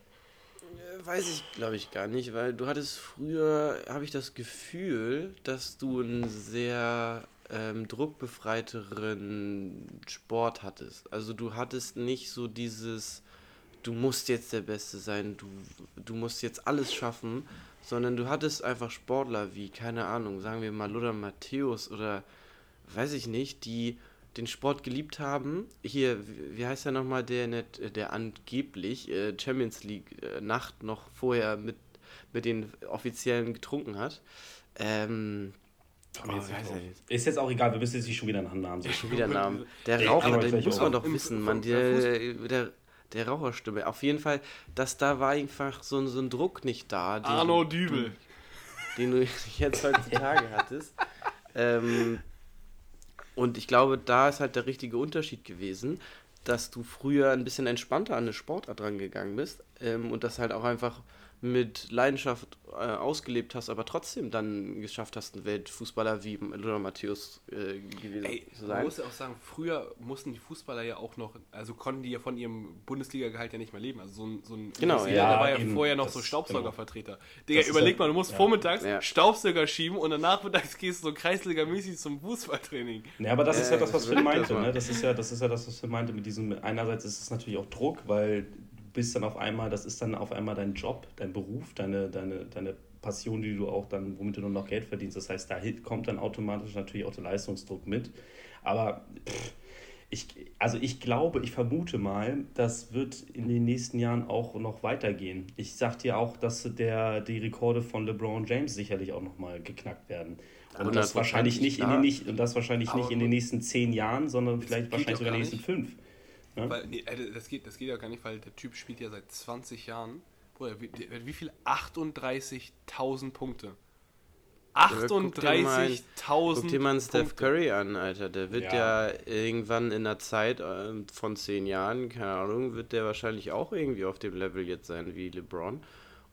Äh, Weiß ich, glaube ich, gar nicht, weil du hattest früher, habe ich das Gefühl, dass du einen sehr ähm, druckbefreiteren Sport hattest. Also du hattest nicht so dieses, du musst jetzt der Beste sein, du, du musst jetzt alles schaffen, sondern du hattest einfach Sportler wie, keine Ahnung, sagen wir mal Lothar Matthäus oder weiß ich nicht, die den Sport geliebt haben. Hier, wie heißt er nochmal, der, nicht, der angeblich äh, Champions League äh, Nacht noch vorher mit, mit den Offiziellen getrunken hat. Ähm, Oh, ist jetzt auch egal, wir müssen jetzt nicht schon wieder einen Namen sagen. schon wieder Namen. Der Raucher, den muss man doch wissen, Fu- man. der Der, der, Raucherstimme. Auf jeden Fall, dass da war einfach so, ein- so ein Druck nicht da. den Arno du- Dübel. den du jetzt heutzutage hattest. Ähm, und ich glaube, da ist halt der richtige Unterschied gewesen, dass du früher ein bisschen entspannter an eine Sportart rangegangen bist ähm, und das halt auch einfach mit Leidenschaft äh, ausgelebt hast, aber trotzdem dann geschafft hast, ein Weltfußballer wie Lothar Matthäus äh, gewesen Ey, zu man sein. muss ja auch sagen, früher mussten die Fußballer ja auch noch, also konnten die ja von ihrem Bundesliga-Gehalt ja nicht mehr leben. Also so ein, so ein Genau, ja, der war ja eben. vorher noch Das- so genau. Staubsaugervertreter. Digga, Das ist überleg ja- mal, du musst ja. vormittags Ja. Staubsauger schieben und dann nachmittags gehst du so kreisligamäßig zum Fußballtraining. Ja, aber das ist ja das, was Phil meinte. das. Ne? Das, ist ja, das ist ja das, was Phil meinte mit diesem. Einerseits ist es natürlich auch Druck, weil bist dann auf einmal, das ist dann auf einmal dein Job, dein Beruf, deine, deine, deine Passion, die du auch dann, womit du nur noch Geld verdienst. Das heißt, da kommt dann automatisch natürlich auch der Leistungsdruck mit. Aber pff, ich, also ich glaube, ich vermute mal, das wird in den nächsten Jahren auch noch weitergehen. Ich sag dir auch, dass der, die Rekorde von LeBron James sicherlich auch nochmal geknackt werden. Und das wahrscheinlich nicht in den, nicht, und das wahrscheinlich nicht in den nächsten zehn Jahren, sondern vielleicht wahrscheinlich sogar in den nächsten fünf. Ja? Weil, nee, äh, das, geht, das geht ja gar nicht, weil der Typ spielt ja seit 20 Jahren. Bruder, wie, der- wie viel? 38.000 Punkte. guck dir mal- Guck 38.000 dir mal einen Steph. Curry an, Alter. Der wird Ja. ja, irgendwann in der Zeit ähm, von zehn Jahren, keine Ahnung, wird der wahrscheinlich auch irgendwie auf dem Level jetzt sein wie LeBron.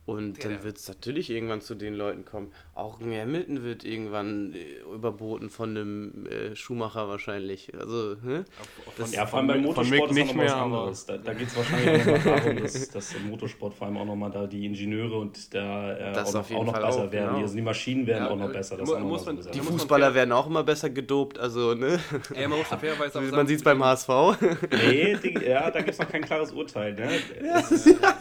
Und Ja, dann der- wird es natürlich irgendwann zu den Leuten kommen. Auch ein Hamilton wird irgendwann äh, überboten von einem äh, Schumacher wahrscheinlich. Also, ne? Das- Ja, vor allem beim Von Motorsport ist nicht nicht mehr mehr, was aber- anderes. Da, da geht es wahrscheinlich auch nochmal darum, dass, dass im Motorsport vor allem auch nochmal da die Ingenieure und da äh, Das auch auf noch, auch noch Fall besser auch, werden. genau. Die, also die Maschinen werden Ja, auch noch äh, besser. Das noch muss was man- Besonderes. Die muss man Fußballer fair- werden auch immer besser gedopt, also, ne? Ey, man muss fairerweise Man sagen, sieht es beim HSV. Nee, Ding, ja, da gibt es noch kein klares Urteil. Ne?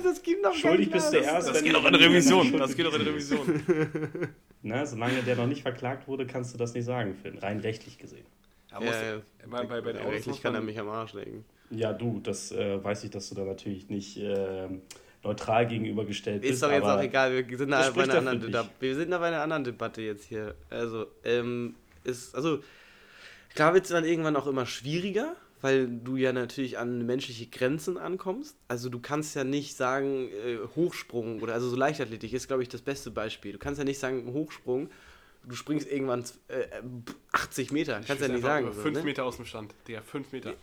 das gibt noch Schuldig bist du erst, Das geht auch in Revision. Das geht auch in. Revision. Ne, solange der noch nicht verklagt wurde, kannst du das nicht sagen, Finn. Rein rechtlich gesehen. Ja, Ja, muss, ja. bei, bei, bei den Autos Rechtlich kann er mich am Arsch legen. Ja, du, das äh, weiß ich, dass du da natürlich nicht äh, neutral gegenübergestellt bist. Ist doch jetzt aber auch egal, wir sind, da bei einer anderen, dich. Deba- wir sind da bei einer anderen Debatte jetzt hier. Also, ähm, ist, also, klar wird es dann irgendwann auch immer schwieriger, weil du ja natürlich an menschliche Grenzen ankommst. Also, du kannst ja nicht sagen, äh, Hochsprung oder also so Leichtathletik ist, glaube ich, das beste Beispiel. Du kannst ja nicht sagen, Hochsprung, du springst irgendwann äh, 80 Meter, Ich kannst ja nicht sagen. über so, Fünf ne? Meter aus dem Stand. Digga, fünf Meter.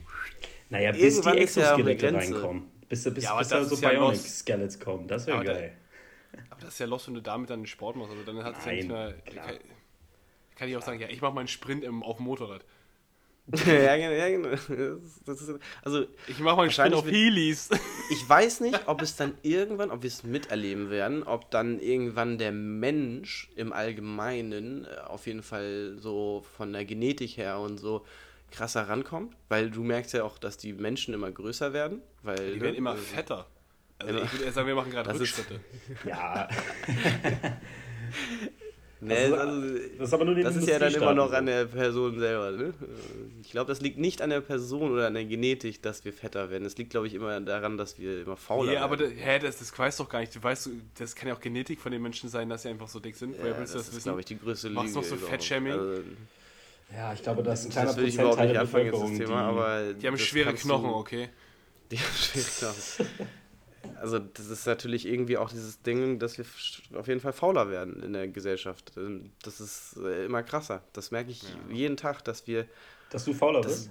Naja, bis Irgendwann die ist ja auch eine Exoskelette Grenze. reinkommen. Bis, bis, Ja, aber bis da das so ist ja Bionic los. Skeletons kommen. Das wäre Aber da- geil. Aber das ist ja los, wenn du damit dann Sport machst. Also dann hat es ja nicht Nein, mehr. klar. Kann, kann ich auch sagen, ja, ich mache meinen Sprint im, auf dem Motorrad. ja, genau, ja, genau. Das, ist, also, Ich mache meinen Sprint Wahrscheinlich auf Heelys. Ich weiß nicht, ob es dann irgendwann, ob wir es miterleben werden, ob dann irgendwann der Mensch im Allgemeinen äh, auf jeden Fall so von der Genetik her und so krasser rankommt, weil du merkst ja auch, dass die Menschen immer größer werden, weil Die werden immer äh, fetter. Also Immer. ich würde eher sagen, wir machen gerade Das ist- Rückschritte. Ja, Nee, Also, also, das ist aber nur das ist ja dann immer noch an der Person selber. Ne? Ich glaube, das liegt nicht an der Person oder an der Genetik, dass wir fetter werden. Es liegt, glaube ich, immer daran, dass wir immer fauler Nee, aber werden. da, hä, das, das weißt du doch gar nicht. Du weißt, das kann ja auch Genetik von den Menschen sein, dass sie einfach so dick sind. Woher ja, du das das ist, wissen? glaube ich, die größte Lüge. Machst du noch so. Fettshaming? Also, Ja, ich glaube, das ist ein kleiner das will ich überhaupt nicht anfangen, jetzt das Thema, die- aber. Die haben schwere Knochen, du- okay? Die haben schwere Knochen. Also, das ist natürlich irgendwie auch dieses Ding, dass wir auf jeden Fall fauler werden in der Gesellschaft. Ähm, Das ist äh, immer krasser. Das merke ich jeden Tag, dass wir Dass du fauler bist.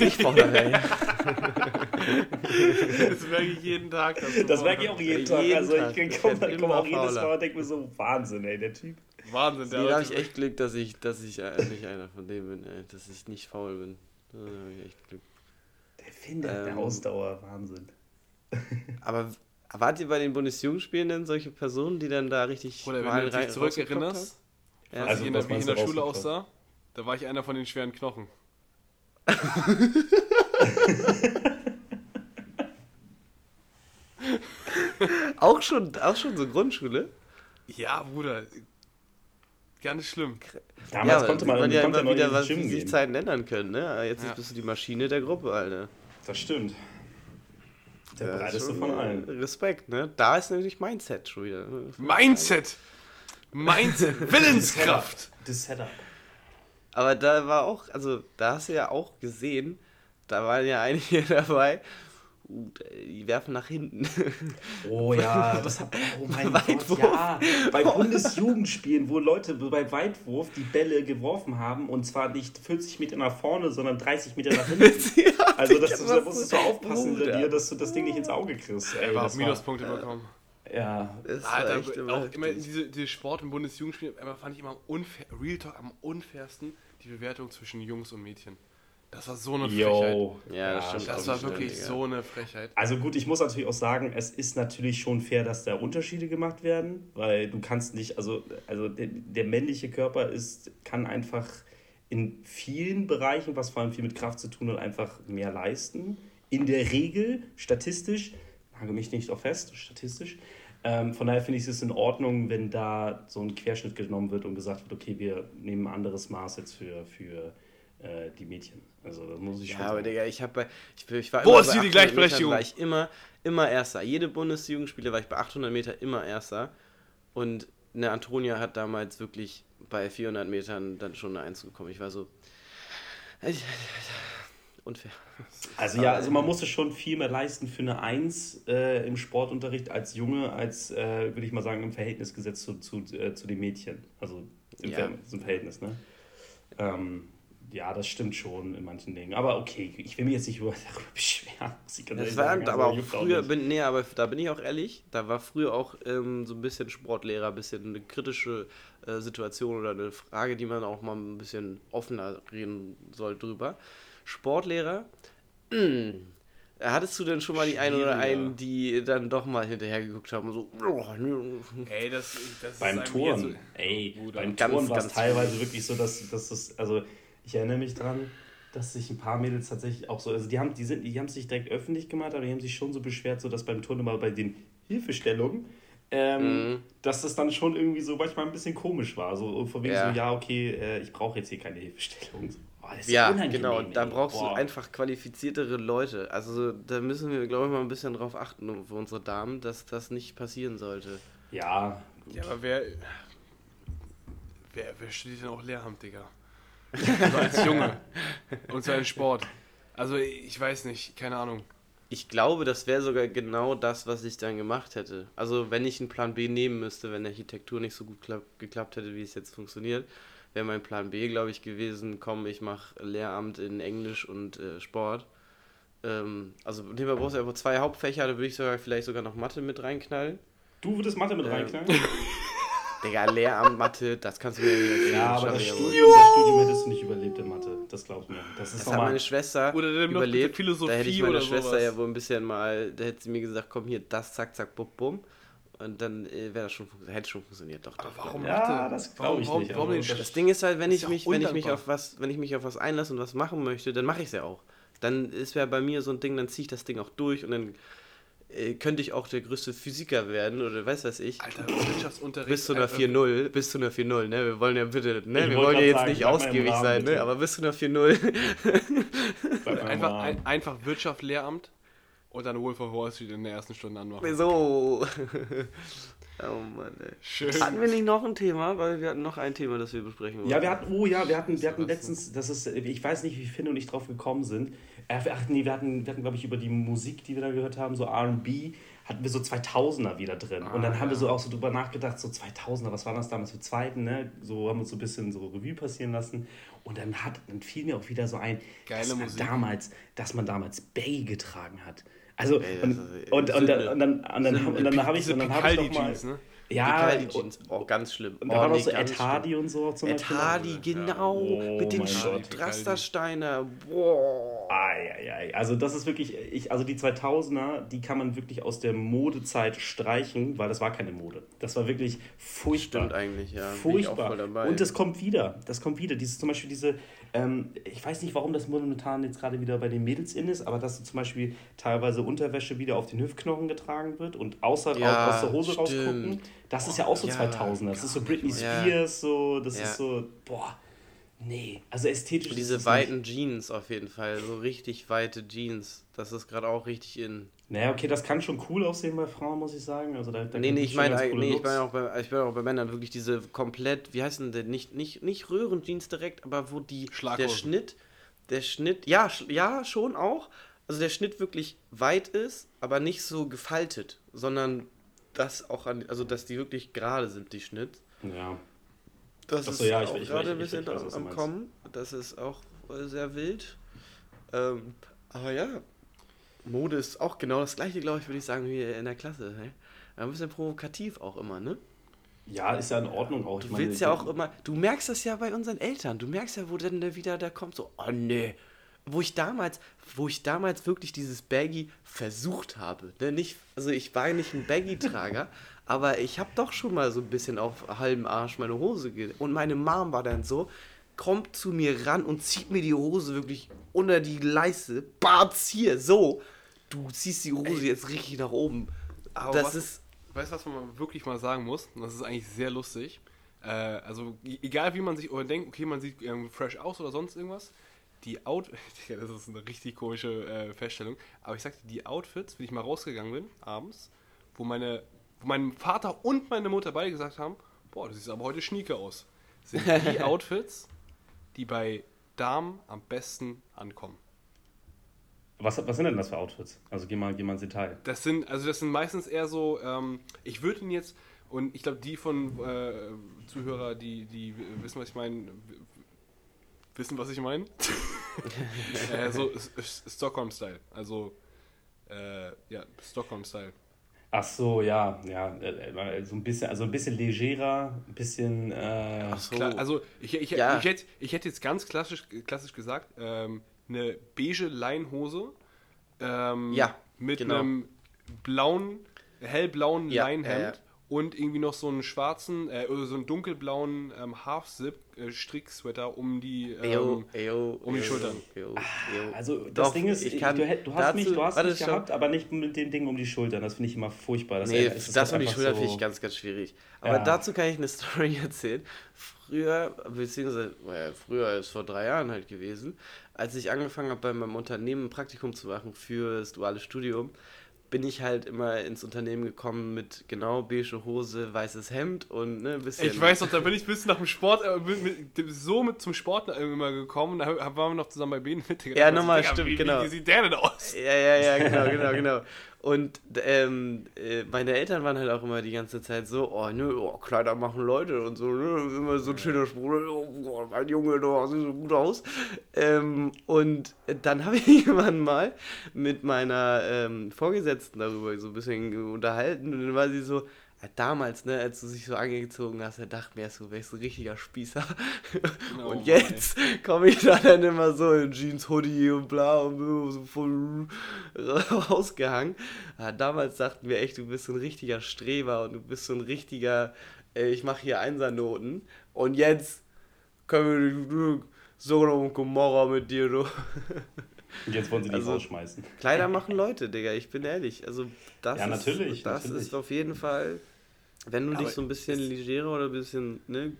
nicht fauler werden. Das merke ich jeden Tag. dass Das merke ich auch jeden Tag. Jeden Also ich Ich komme komm auch immer jedes fauler. Mal und denke mir so, Wahnsinn, ey, der Typ. Wahnsinn, der Nee, da habe ich echt Glück, dass ich, dass ich äh, nicht einer von denen bin, ey, dass ich nicht faul bin. Da habe ich echt Glück. Der findet der Ähm, Ausdauer, Wahnsinn. Aber wart ihr bei den Bundesjugendspielen denn solche Personen, die dann da richtig Oder wenn mal du dich zurückerinnerst? Ja, als Also, ich in der, was wie ich in der Schule aussah, da war ich einer von den schweren Knochen. auch, schon, auch schon so Grundschule? Ja, Bruder. Gar nicht schlimm. Damals aber konnte man, sieht ja immer noch wieder, was, wie sich. Zeiten ändern können, ne? Jetzt Ja. bist du die Maschine der Gruppe, Alter. Das stimmt. Der Ja, breiteste von äh, allen. Respekt, ne? Da ist nämlich Mindset schon wieder. ne? Mindset! Mindset! Willenskraft! Das Setup. Aber da war auch, also da hast du ja auch gesehen, da waren ja einige dabei, uh, die werfen nach hinten. Oh ja, das hat, oh mein Weitwurf. Gott, ja. Bei Bundesjugendspielen, wo Leute bei Weitwurf die Bälle geworfen haben und zwar nicht 40 Meter nach vorne, sondern 30 Meter nach hinten. Also das, Digga, da was musst du aufpassen Bruder. dir, dass du das Ding nicht ins Auge kriegst. Ey, Er war das auf Minuspunkte bekommen. Ja, Das war Alter, echt immer auch immer diese, diese Sport- und Bundesjugendspiele immer fand ich immer unfair, Real Talk am unfairsten die Bewertung zwischen Jungs und Mädchen. Das war so eine Frechheit. yo. Ja, das stimmt. Das war wirklich Digga. so eine Frechheit. Also gut, ich muss natürlich auch sagen, es ist natürlich schon fair, dass da Unterschiede gemacht werden, weil du kannst nicht, also, also der, der männliche Körper ist, kann einfach in vielen Bereichen, was vor allem viel mit Kraft zu tun hat, einfach mehr leisten. In der Regel, statistisch, nagel mich nicht auf fest, statistisch. Ähm, von daher finde ich es in Ordnung, wenn da so ein Querschnitt genommen wird und gesagt wird, okay, wir nehmen ein anderes Maß jetzt für, für äh, die Mädchen. Also das muss ich schon Ja, aber sagen. Digga, ich habe bei. Ich, ich war Wo immer ist bei hier die 800 Gleichberechtigung? Metern War ich immer, immer Erster. Jede Bundesjugendspiele war ich bei 800 Meter immer Erster. Und eine Antonia hat damals wirklich bei 400 Metern dann schon eine Eins bekommen. Ich war so. Unfair. Also ja, also man musste schon viel mehr leisten für eine Eins äh, im Sportunterricht als Junge, als, äh, würde ich mal sagen, im Verhältnis gesetzt zu, zu, äh, zu den Mädchen. Also im, Ja. Ver Verhältnis, ne? Ähm, Ja, das stimmt schon in manchen Dingen. Aber okay, ich will mich jetzt nicht über, darüber beschweren. Das war sagen. aber Also, auch früher, nicht. bin, nee, aber da bin ich auch ehrlich, da war früher auch ähm, so ein bisschen Sportlehrer, ein bisschen eine kritische äh, Situation oder eine Frage, die man auch mal ein bisschen offener reden soll drüber. Sportlehrer, mh, hattest du denn schon mal die einen oder einen, die dann doch mal hinterher geguckt haben und so, oh, nö. Ey, das, das beim ist Touren, eigentlich ey, beim ganz, Touren war es teilweise wirklich so, dass, dass das, also ich erinnere mich dran, dass sich ein paar Mädels tatsächlich auch so, also die haben, die sind, die haben sich direkt öffentlich gemacht, aber die haben sich schon so beschwert, so dass beim Touren immer bei den Hilfestellungen, ähm, Mhm. dass das dann schon irgendwie so manchmal ein bisschen komisch war, so von wegen Ja. so, ja okay, äh, ich brauche jetzt hier keine Hilfestellung. Ist Ja, genau. Da brauchst Boah. du einfach qualifiziertere Leute. Also da müssen wir, glaube ich, mal ein bisschen drauf achten für unsere Damen, dass das nicht passieren sollte. Ja, Ja, aber wer. Wer, wer studiert denn auch Lehramt, Digga? Also als Junge. Und so ein Sport. Also ich weiß nicht, keine Ahnung. Ich glaube, das wäre sogar genau das, was ich dann gemacht hätte. Also wenn ich einen Plan B nehmen müsste, wenn Architektur nicht so gut klapp geklappt hätte, wie es jetzt funktioniert, wäre mein Plan B, glaube ich, gewesen, komm, ich mache Lehramt in Englisch und äh, Sport. Ähm, also nehmen wir bloß einfach zwei Hauptfächer, da würde ich sogar vielleicht sogar noch Mathe mit reinknallen. du würdest Mathe mit Ähm, reinknallen? Digga, Lehramt, Mathe, das kannst du mir nicht erzählen. Ja, aber das. Studium, das Studium hättest du nicht überlebt in Mathe. Das glaubst du mir. Das ist Das hat meine Schwester Oder dann noch überlebt. Philosophie da hätte ich meine oder Schwester sowas. ja wohl ein bisschen mal, da hätte sie mir gesagt, komm hier, das, zack, zack, bum, bum. Und dann äh, wäre das schon, hätte schon funktioniert, doch, doch. Aber warum Ja, Mathe? das glaub warum, ich warum, nicht, Warum also das- Das Ding ist halt, wenn ich mich, wenn ich mich auf was, wenn ich mich auf was einlasse und was machen möchte, dann mache ich es ja auch. Dann ist ja bei mir so ein Ding, dann ziehe ich das Ding auch durch und dann äh, könnte ich auch der größte Physiker werden oder weiß was ich. Alter, Wirtschaftsunterricht. Bis zu einer äh, 4-0, bis zu einer 4-0, ne? Wir wollen ja bitte, ne? Ich Wir wollen ja jetzt sagen, nicht ausgiebig sein, ne? Aber bis zu einer 4-0. Bleib mal Einfach, ein, einfach Wirtschaft, Lehramt und dann Wolf of Wall Street in der ersten Stunde anmachen. so. oh Mann, ey. Schön. Hatten wir nicht noch ein Thema? Weil wir hatten noch ein Thema, das wir besprechen wollten. Ja, wir hatten, oh ja, wir hatten, wir hatten letztens, das ist, ich weiß nicht, wie Finn und ich drauf gekommen sind. Äh, Ach nee, wir hatten, wir hatten glaube ich, über die Musik, die wir da gehört haben, so RB, hatten wir so 2000er wieder drin. und dann Ah, haben wir ja. so auch so drüber nachgedacht, so 2000er, was war das damals für Zweiten, ne? So haben wir uns so ein bisschen so Revue passieren lassen. Und dann, hat, dann fiel mir auch wieder so ein, Geile dass man Musik. damals, dass man damals Baggy getragen hat. Also, Ey, und, ist- und, und, dann, und dann, und dann, und dann habe ich, und dann hab ich doch mal... Ne? Ja, Jeans. Oh, ganz schlimm. und oh, da war noch nee, so ganz Ed schlimm. Hardy und so zum Ed. Hardy, genau. Oh mit den. Strastersteiner. Boah. Ei. Also das ist wirklich, ich, also die 2000er, die kann man wirklich aus der Modezeit streichen, weil das war keine Mode. Das war wirklich furchtbar. Stimmt eigentlich, ja. Furchtbar. Und das kommt wieder. Das kommt wieder. Dieses zum Beispiel diese, ähm, ich weiß nicht, warum das momentan jetzt gerade wieder bei den Mädels in ist, aber dass zum Beispiel teilweise Unterwäsche wieder auf den Hüftknochen getragen wird und außer Ja, aus der Hose stimmt. rausgucken. Das ist ja auch so Ja, 2000er. Das ist so Britney. Spears, so, das ist so, boah, nee. Also ästhetisch diese weiten Jeans auf jeden Fall. So richtig weite Jeans. Das ist gerade auch richtig in. Naja, okay, das kann schon cool aussehen bei Frauen, muss ich sagen. Also da, da Nee, nee, ich meine nee, ich meine auch, bei, ich meine auch bei Männern wirklich diese komplett, wie heißen denn, nicht, nicht, nicht Röhrenjeans direkt, aber wo die, der. Schnitt, der Schnitt, ja, sch- ja, schon auch. Also der Schnitt wirklich weit ist, aber nicht so gefaltet, sondern das auch an, also dass die wirklich gerade sind, die Schnitt. Ja. Das Ach so, ist ja, ich- auch ich- gerade ein bisschen weiß, am. Kommen. Das ist auch äh, sehr wild. Ähm, aber ja, Mode ist auch genau das gleiche, glaube ich, würde ich sagen, wie in der Klasse. Hey? Ein bisschen provokativ auch immer, ne? ja, ist ja in Ordnung auch. Ich Du meine, willst ja auch immer, du merkst das ja bei unseren Eltern, du merkst ja, wo denn der wieder da kommt, so, oh nee. Wo ich damals, wo ich damals wirklich dieses Baggy versucht habe. Ne? Nicht, also ich war nicht ein Baggy-Trager, aber ich habe doch schon mal so ein bisschen auf halbem Arsch meine Hose ge Und meine Mom war dann so, kommt zu mir ran und zieht mir die Hose wirklich unter die Leiste. Bart's hier, so. Du ziehst die Hose jetzt richtig nach oben. Aber das was- ist. Weißt du, was man wirklich mal sagen muss? Und Das ist eigentlich sehr lustig. Äh, also, e- egal wie man sich oder denkt, okay, man sieht ähm, fresh aus oder sonst irgendwas. Die Out das ist eine richtig komische äh, Feststellung. Aber ich sagte, die Outfits, wenn ich mal rausgegangen bin, abends, wo meine, wo mein Vater und meine Mutter beide gesagt haben, boah, du siehst aber heute schnieke aus. Sind die Outfits, die bei Damen am besten ankommen. Was, was sind denn das für Outfits? Also geh mal, geh mal ins Detail. Das sind, also das sind meistens eher so, ähm, ich würde ihn jetzt, und ich glaube, die von äh, Zuhörer, die, die wissen, was ich meine, wissen, was ich meine. äh, so Stockholm-Style. Also, äh, ja, Stockholm-Style. Ach so, ja, ja, äh, äh, so ein bisschen, also ein bisschen legerer, ein bisschen, äh, Ach so. Klar, also ich, ich, Ja. ich, hätte, ich hätte jetzt ganz klassisch, klassisch gesagt, ähm, eine beige Leinhose ähm, Ja, mit genau. einem blauen, hellblauen Ja, Leinhemd. Und irgendwie noch so einen schwarzen, äh, oder so einen dunkelblauen ähm, Half-Zip-Strick-Sweater um die, Eyo, ähm, eyo, um die eyo, Schultern. eyo, eyo. also das Doch, Ding ist, ich kann du, du hast dazu- mich, du hast warte, mich gehabt, aber nicht mit dem Ding um die Schultern, das finde ich immer furchtbar. Das nee, ist- das halt und die einfach Schulter so- finde ich ganz, ganz schwierig. Aber Ja. dazu kann ich eine Story erzählen. Früher, beziehungsweise äh, früher ist vor drei Jahren halt gewesen, als ich angefangen habe, bei meinem Unternehmen ein Praktikum zu machen für das duale Studium, bin ich halt immer ins Unternehmen gekommen mit genau beige Hose, weißes Hemd und ne, ein bisschen. Ich weiß noch, da bin ich bis nach dem Sport, äh, mit, mit, so mit zum Sport immer gekommen, da waren wir noch zusammen bei Bene mit. Ja, nochmal, stimmt, wie, genau. Wie sieht der denn aus? Ja, ja, ja, genau, genau, genau. Und ähm, äh, meine Eltern waren halt auch immer die ganze Zeit so, oh, nö, oh, Kleider machen Leute und so, ne, immer so ein schöner Spruch, oh, mein Junge, du siehst so gut aus. Ähm, und dann habe ich irgendwann mal mit meiner ähm, Vorgesetzten darüber so ein bisschen unterhalten und dann war sie so, ja, damals, ne, als du dich so angezogen hast, da dachte mir so, wärst du ein richtiger Spießer. Oh, und jetzt komme ich da dann immer so in Jeans, Hoodie und bla und so voll rausgehangen. Ja, damals dachten wir echt, du bist so ein richtiger Streber und du bist so ein richtiger, äh, ich mache hier Einsernoten. Und jetzt können wir so und Gomorra mit dir, du. Und jetzt wollen sie dich Also- rausschmeißen. Kleider machen Leute, Digga, ich bin ehrlich. Also das Ja, ist, natürlich, das natürlich. ist auf jeden Fall, wenn du dich so ein bisschen legerer oder ein bisschen, ne,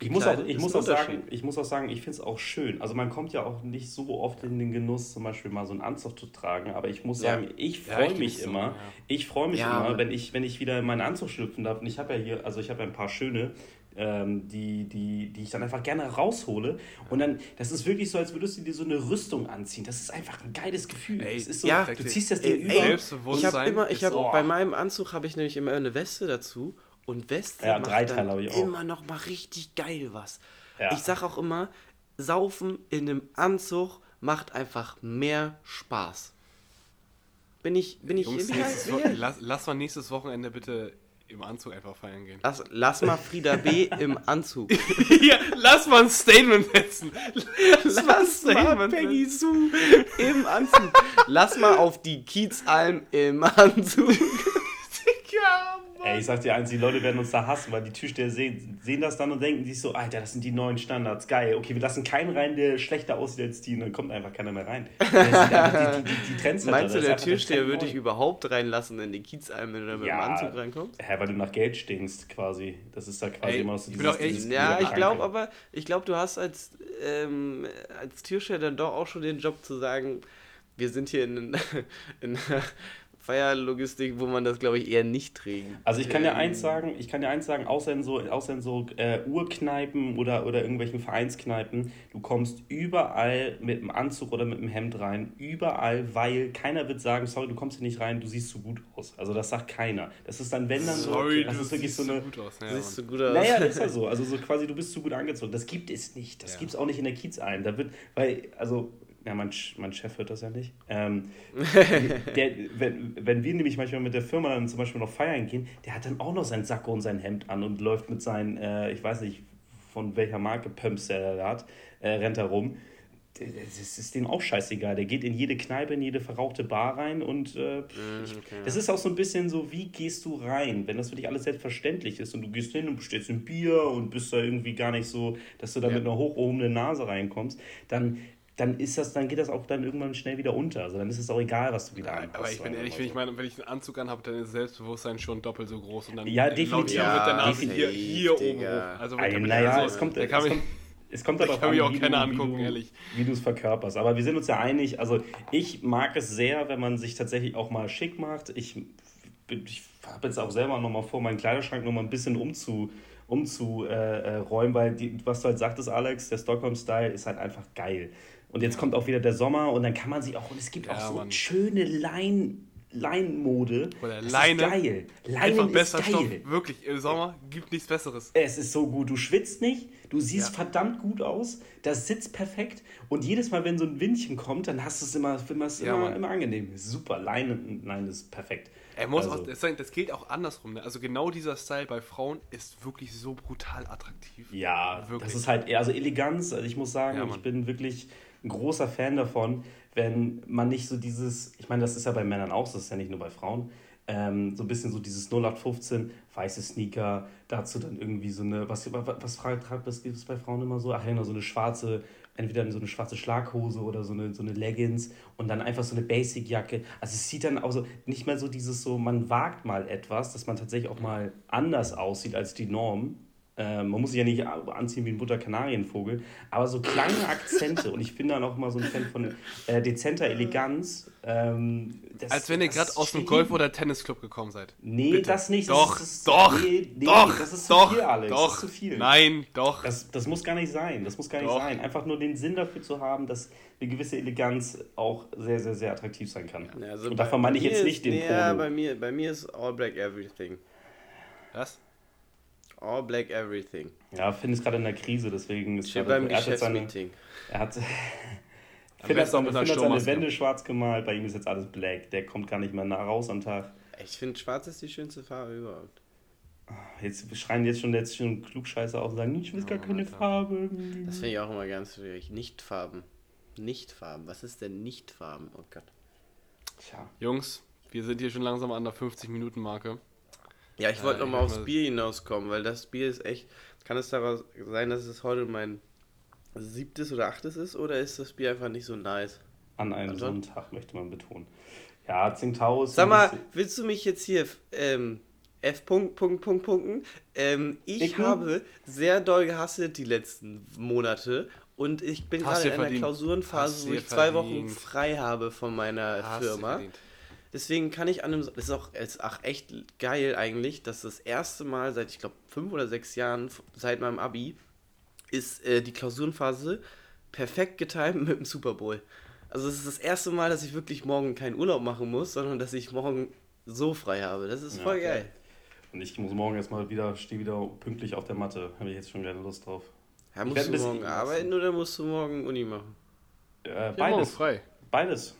Ich muss auch, ich muss auch sagen, ich muss auch sagen, ich finde es auch schön. Also man kommt ja auch nicht so oft in den Genuss, zum Beispiel mal so einen Anzug zu tragen. Aber ich muss Ja. sagen, ich Ja, freue ich mich immer. so, ja. Ich freue mich Ja, immer, wenn ich, wenn ich wieder in meinen Anzug schlüpfen darf. Und ich habe ja hier, also ich habe ja ein paar schöne, ähm, die, die, die ich dann einfach gerne raushole. Und dann, das ist wirklich so, als würdest du dir so eine Rüstung anziehen. Das ist einfach ein geiles Gefühl. Ey, es ist so, ja, du ziehst das Ding ey, über. Ich habe immer, ich habe so- bei meinem Anzug habe ich nämlich immer eine Weste dazu und Weste Ja, macht dann immer noch mal richtig geil was. Ja. Ich sag auch immer, saufen in einem Anzug macht einfach mehr Spaß. Bin ich, bin ich, Jungs, nächstes lass, lass mal nächstes Wochenende bitte im Anzug einfach feiern gehen. lass, lass mal Frieda B. im Anzug. Hier, lass mal ein Statement setzen. Lass, Lass mal Statement Peggy. Sue im Anzug. Lass mal auf die Kiezalm im Anzug. Ja. Ey, ich sag dir eins, die Leute werden uns da hassen, weil die Türsteher sehen, sehen das dann und denken sich so, Alter, das sind die neuen Standards, geil. Okay, wir lassen keinen rein, der schlechter aussieht als die und dann kommt einfach keiner mehr rein. Die, die, die, Trendsetter, Meinst du, der Türsteher würde dich überhaupt reinlassen in die Kiezalm, wenn du da mit Ja. dem Anzug reinkommst? Hä, weil du nach Geld stinkst quasi. Das ist da quasi Ey, immer so ich ehrlich- Ja, ich glaube aber, ich glaube, du hast als, ähm, als Türsteher dann doch auch schon den Job zu sagen, wir sind hier in, in Feierlogistik, wo man das, glaube ich, eher nicht trägt. Also ich kann ja Ähm, eins sagen, ich kann ja eins sagen, außer in so, außer in so äh, Urkneipen oder, oder irgendwelchen Vereinskneipen, du kommst überall mit einem Anzug oder mit einem Hemd rein, überall, weil keiner wird sagen, sorry, du kommst hier nicht rein, du siehst so gut aus. Also das sagt keiner. Das ist dann, wenn dann so, Sorry, das du ist wirklich siehst so eine... gut aus. Ja, Siehst du Mann. gut aus. Naja, das ist ja so. Also so quasi, du bist zu gut angezogen. Das gibt es nicht. Das Ja. gibt es auch nicht in der Kiez ein. Da wird, weil, also, ja, mein, mein Chef hört das ja nicht. Ähm, der, wenn, wenn wir nämlich manchmal mit der Firma dann zum Beispiel noch feiern gehen, der hat dann auch noch sein Sakko und sein Hemd an und läuft mit seinen, äh, ich weiß nicht, von welcher Marke Pumps der da hat, äh, rennt herum. Das ist dem auch scheißegal. Der geht in jede Kneipe, in jede verrauchte Bar rein und äh, ich, das ist auch so ein bisschen so, wie gehst du rein, wenn das für dich alles selbstverständlich ist und du gehst hin und bestellst ein Bier und bist da irgendwie gar nicht so, dass du da mit einer hochgehobenen Nase reinkommst, dann, dann ist das, dann geht das auch dann irgendwann schnell wieder unter. Also dann ist es auch egal, was du wieder Ja, anhast. aber ich bin ehrlich, mal wenn ich, so. meine, wenn ich einen Anzug anhabe, dann ist das Selbstbewusstsein schon doppelt so groß. Und dann Ja, äh, definitiv. Ja, mit der Nase hier, definitiv, hier oben hoch. Also, kann mich- naja, also, es kommt, da es kommt, es kommt da darauf mich auch wie du- angucken, wie du, ehrlich. Wie du es verkörperst. Aber wir sind uns ja einig, also ich mag es sehr, wenn man sich tatsächlich auch mal schick macht. Ich, ich habe jetzt auch selber nochmal vor, meinen Kleiderschrank nochmal ein bisschen umzu umzuräumen, äh, räumen, weil die, was du halt sagtest, Alex, der Stockholm-Style ist halt einfach geil. Und jetzt kommt auch wieder der Sommer und dann kann man sich auch, und es gibt Ja, auch so Mann. schöne Lein, Leinenmode. Oder das Leine. Ist geil. Leinen Einfach ist besser geil. Stoff. Wirklich, im Sommer gibt nichts Besseres. Es ist so gut. Du schwitzt nicht, du siehst Ja. verdammt gut aus, das sitzt perfekt und jedes Mal, wenn so ein Windchen kommt, dann hast du es immer, immer, Ja, immer, immer angenehm. Super. Leine, nein, ist perfekt. Er muss Also- auch, das, das gilt auch andersrum. Ne? Also genau dieser Style bei Frauen ist wirklich so brutal attraktiv. Ja, Wirklich. das ist halt eher, also Eleganz, also ich muss sagen, Ja, ich bin wirklich ein großer Fan davon, wenn man nicht so dieses, ich meine, das ist ja bei Männern auch, so, das ist ja nicht nur bei Frauen, ähm, so ein bisschen so dieses 0815, weiße Sneaker, dazu dann irgendwie so eine, was, was, was gibt es bei Frauen immer so? Ach ja, genau, so eine schwarze, entweder so eine schwarze Schlaghose oder so eine, so eine Leggings und dann einfach so eine Basic-Jacke. Also es sieht dann auch so, nicht mehr so dieses so, man wagt mal etwas, dass man tatsächlich auch mal anders aussieht als die Norm. Ähm, man muss sich ja nicht anziehen wie ein Butterkanarienvogel, aber so kleine Akzente und ich bin dann auch immer so ein Fan von äh, dezenter Eleganz. Ähm, das- Als wenn ihr das gerade aus dem Golf- oder Tennisclub gekommen seid. Nee, Bitte. das nicht. Doch, das ist, doch, nee, nee, doch, das ist doch, zu viel, Alex. doch. Das ist zu viel. Nein, doch. Das, das muss gar nicht sein. Das muss gar nicht Doch. sein. Einfach nur den Sinn dafür zu haben, dass eine gewisse Eleganz auch sehr, sehr, sehr attraktiv sein kann. Ja, also Und davon meine ich jetzt nicht den Ja, bei mir, bei mir ist All Black Everything. Was? All Black Everything. Ja, Finn ist gerade in der Krise, deswegen ist gerade- beim er hat seine, Geschäftsmeeting. er hat, Finn hat Finn hat seine. Wände schwarz gemalt, bei ihm ist jetzt alles black. Der kommt gar nicht mehr nach raus am Tag. Ich finde, schwarz ist die schönste Farbe überhaupt. Jetzt schreien jetzt schon jetzt schon Klugscheiße auf und sagen, ich will gar keine Farbe. Das finde ich auch immer ganz schwierig. Nichtfarben. Nichtfarben. Was ist denn Nichtfarben? Oh Gott. Tja. Jungs, wir sind hier schon langsam an der 50-Minuten-Marke. Ja, ich wollte Ja, noch mal ich aufs mal- Bier hinauskommen, weil das Bier ist echt. Kann es daraus sein, dass es heute mein siebtes oder achtes ist, oder ist das Bier einfach nicht so nice? An einem Anton? Sonntag möchte man betonen. Ja, Tsingtao ist. Sag mal, willst du mich jetzt hier ähm, F. Punkt, Punkt, Punkt, Punkten? Ähm, ich Icken? habe sehr doll gehasselt die letzten Monate und ich bin Hast gerade in einer verdient. Klausurenphase, Hast wo ich zwei Wochen verdient. frei habe von meiner Hast Firma. verdient. Deswegen kann ich an einem. Das ist auch, ist auch echt geil eigentlich, dass das erste Mal seit, ich glaube, fünf oder sechs Jahren, seit meinem Abi, ist äh, die Klausurenphase perfekt getimt mit dem Super Bowl. Also, es ist das erste Mal, dass ich wirklich morgen keinen Urlaub machen muss, sondern dass ich morgen so frei habe. Das ist Ja, voll okay. geil. Und ich muss morgen erstmal wieder, stehe wieder pünktlich auf der Matte. Habe ich jetzt schon keine Lust drauf. Ja, Ich musst du morgen lassen. arbeiten oder musst du morgen Uni machen? Äh, beides. frei. Beides.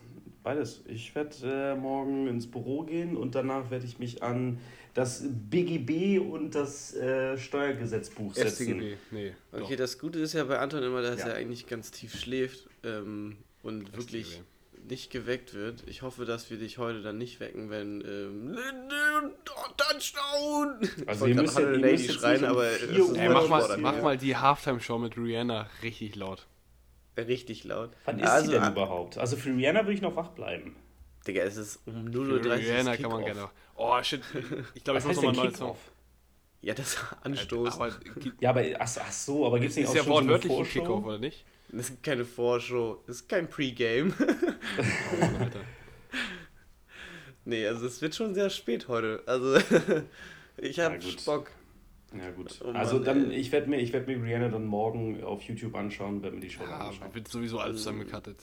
Beides. Ich werde äh, morgen ins Büro gehen und danach werde ich mich an das BGB und das äh, Steuergesetzbuch setzen. FCGB. Nee. Okay, das Gute ist ja bei Anton immer, dass Ja. er eigentlich ganz tief schläft ähm, und wirklich FCGB. nicht geweckt wird. Ich hoffe, dass wir dich heute dann nicht wecken, wenn ähm, Touchdown! Also Ich ihr müsst, ja- ihr Lady müsst jetzt schreien, aber 4 das ist Uhr Ey, mach mal, mach mal die Halftime-Show mit Rihanna richtig laut. Richtig laut. Wann ist also, sie denn überhaupt? Also für Rihanna würde ich noch wach bleiben. Digga, es ist um Für 0.30 Uhr. Rihanna kann man gerne. Oh shit. Ich glaube, ich muss nochmal einen neuen Song. Kickoff? Ja, das Anstoß. Aber Ja, aber ach, ach so, aber gibt es ist nicht auch ja schon so eine Vorschau? Kickoff, oder nicht? Das ist keine Vorschau, das ist kein Pre-Game. Alter. nee, also es wird schon sehr spät heute. Also ich Ja, hab gut. Bock. Ja gut. Oh Mann, also dann, ey. ich werde mir, ich werd mir Rihanna dann morgen auf YouTube anschauen, werde mir die Show Ja, anschauen. wird sowieso alles zusammengecuttet.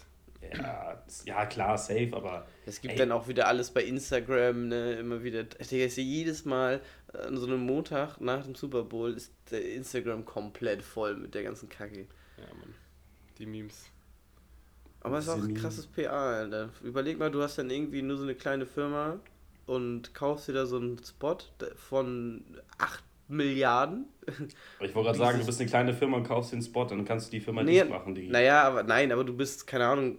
Ja, ja, klar, safe, aber Es gibt Ey. dann auch wieder alles bei Instagram, ne, immer wieder. Ist ja jedes Mal an so einem Montag nach dem Super Bowl ist der Instagram komplett voll mit der ganzen Kacke. Ja, Mann. Die Memes. Aber es ist auch ein krasses PA, Alter. Überleg mal, du hast dann irgendwie nur so eine kleine Firma und kaufst dir da so einen Spot von 8 Milliarden. aber ich wollte gerade sagen, du bist eine kleine Firma und kaufst den Spot, dann kannst du die Firma Nee, dicht machen. Die, Naja, aber nein, aber du bist, keine Ahnung,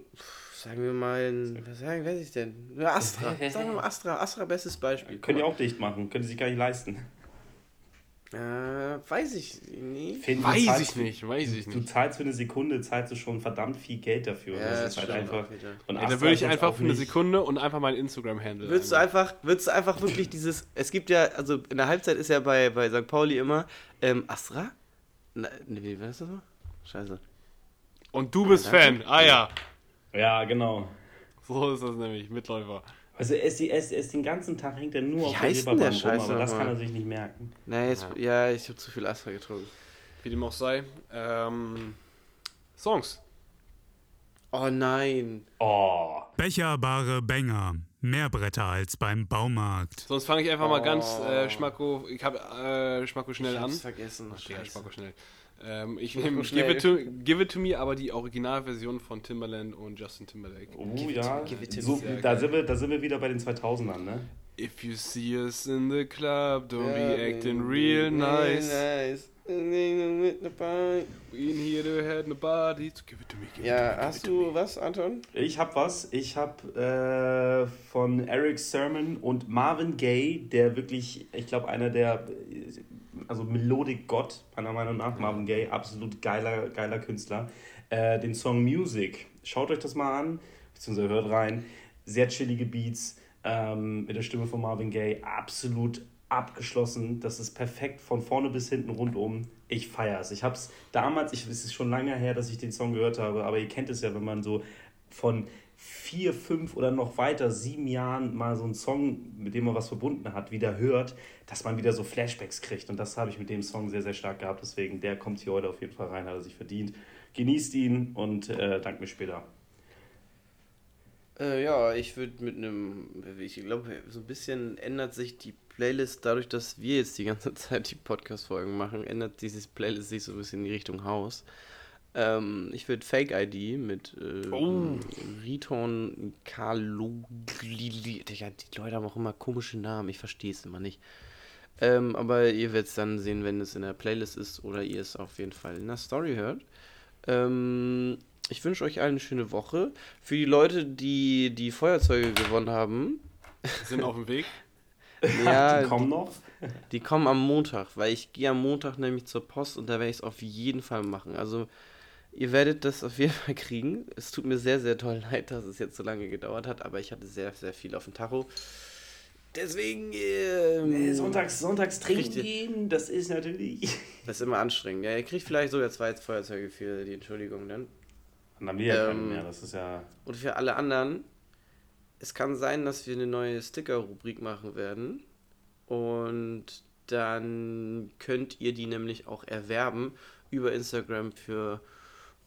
sagen wir mal, ein, was sagen, weiß ich denn? Astra. sagen wir mal Astra. Astra, bestes Beispiel. können die auch dicht machen, können die sich gar nicht leisten. Äh, weiß ich nicht. Finn, du Weiß zahlst ich nicht, weiß ich Du nicht. zahlst für eine Sekunde, zahlst du schon verdammt viel Geld dafür. Ja, das das ist halt einfach. Und Ey, Astra dann würde ich jetzt einfach für eine nicht- Sekunde und einfach meinen Instagram-Handle. Würdest du einfach, würdest du einfach wirklich dieses, es gibt ja, also in der Halbzeit ist ja bei, bei St. Pauli immer, ähm, Astra? Na, nee, wie war das nochmal? Scheiße. Und du bist Ja, Fan. Ah ja. Ja, genau. So ist das nämlich. Mitläufer. Also er ist, er ist, er ist den ganzen Tag hängt er nur Wie auf der heißt denn der Reeperbahn rum, Scheiße aber das kann er sich nicht merken. Nee, jetzt, ja, ich habe zu viel Astra getrunken. Wie dem auch sei. Ähm, Songs. Oh nein. Oh, Becherbare Bänger Mehr Bretter als beim Baumarkt. Sonst fange ich einfach mal ganz Oh. äh, Schmacko, ich habe äh, Schmacko schnell ich an. hab's vergessen. Ach, ja, Scheiße. Schmacko schnell. Ähm, ich nehme schnell. Give, It to, Give It To Me, aber die Originalversion von Timbaland und Justin Timberlake. Oh Give it ja, to- give it to so, da, sind wir, da sind wir wieder bei den 2000ern, ne? If you see us in the club, don't Ja, be acting real nice. nice. We in here to have nobody to give it to me. Give it to me, Ja, give hast it to du me. was, Anton? Ich hab was. Ich hab äh, von Eric Sermon und Marvin Gaye, der wirklich, ich glaube, einer der, also Melodic Gott, meiner Meinung nach, Marvin Gaye, absolut geiler, geiler Künstler, äh, den Song Music. Schaut euch das mal an, beziehungsweise hört rein. Sehr chillige Beats ähm, mit der Stimme von Marvin Gaye, absolut abgeschlossen. Das ist perfekt von vorne bis hinten rundum. Ich feiere es. Ich habe es damals, ich, es ist schon lange her, dass ich den Song gehört habe, aber ihr kennt es ja, wenn man so von vier, fünf oder noch weiter, sieben Jahren mal so einen Song, mit dem man was verbunden hat, wieder hört, dass man wieder so Flashbacks kriegt. Und das habe ich mit dem Song sehr, sehr stark gehabt. Deswegen, der kommt hier heute auf jeden Fall rein, hat er sich verdient. Genießt ihn und äh, dankt mir später. Äh, ja, ich würde mit einem, ich glaube, so ein bisschen ändert sich die Playlist dadurch, dass wir jetzt die ganze Zeit die Podcast-Folgen machen, ändert dieses Playlist sich so ein bisschen in die Richtung Haus. Ähm, ich würde Fake ID mit äh, Oh. Riton Kalogli. Digga, die Leute haben auch immer komische Namen, ich verstehe es immer nicht. Ähm, aber ihr werdet es dann sehen, wenn es in der Playlist ist oder ihr es auf jeden Fall in der Story hört. Ähm, ich wünsche euch allen eine schöne Woche. Für die Leute, die die Feuerzeuge gewonnen haben, Sind auf dem Weg. ja, die kommen noch. die kommen am Montag, weil ich gehe am Montag nämlich zur Post und da werde ich es auf jeden Fall machen. Also ihr werdet das auf jeden Fall kriegen. Es tut mir sehr, sehr toll leid, dass es jetzt so lange gedauert hat, aber ich hatte sehr, sehr viel auf dem Tacho. Deswegen, ähm, Nee, sonntags, sonntags trinken gehen, das ist natürlich. das ist immer anstrengend. Ja, ihr kriegt vielleicht sogar zwei Feuerzeuge für die Entschuldigung dann. Dann haben wir ja Ähm, mehr, das ist ja. Und für alle anderen, es kann sein, dass wir eine neue Sticker-Rubrik machen werden. Und dann könnt ihr die nämlich auch erwerben über Instagram für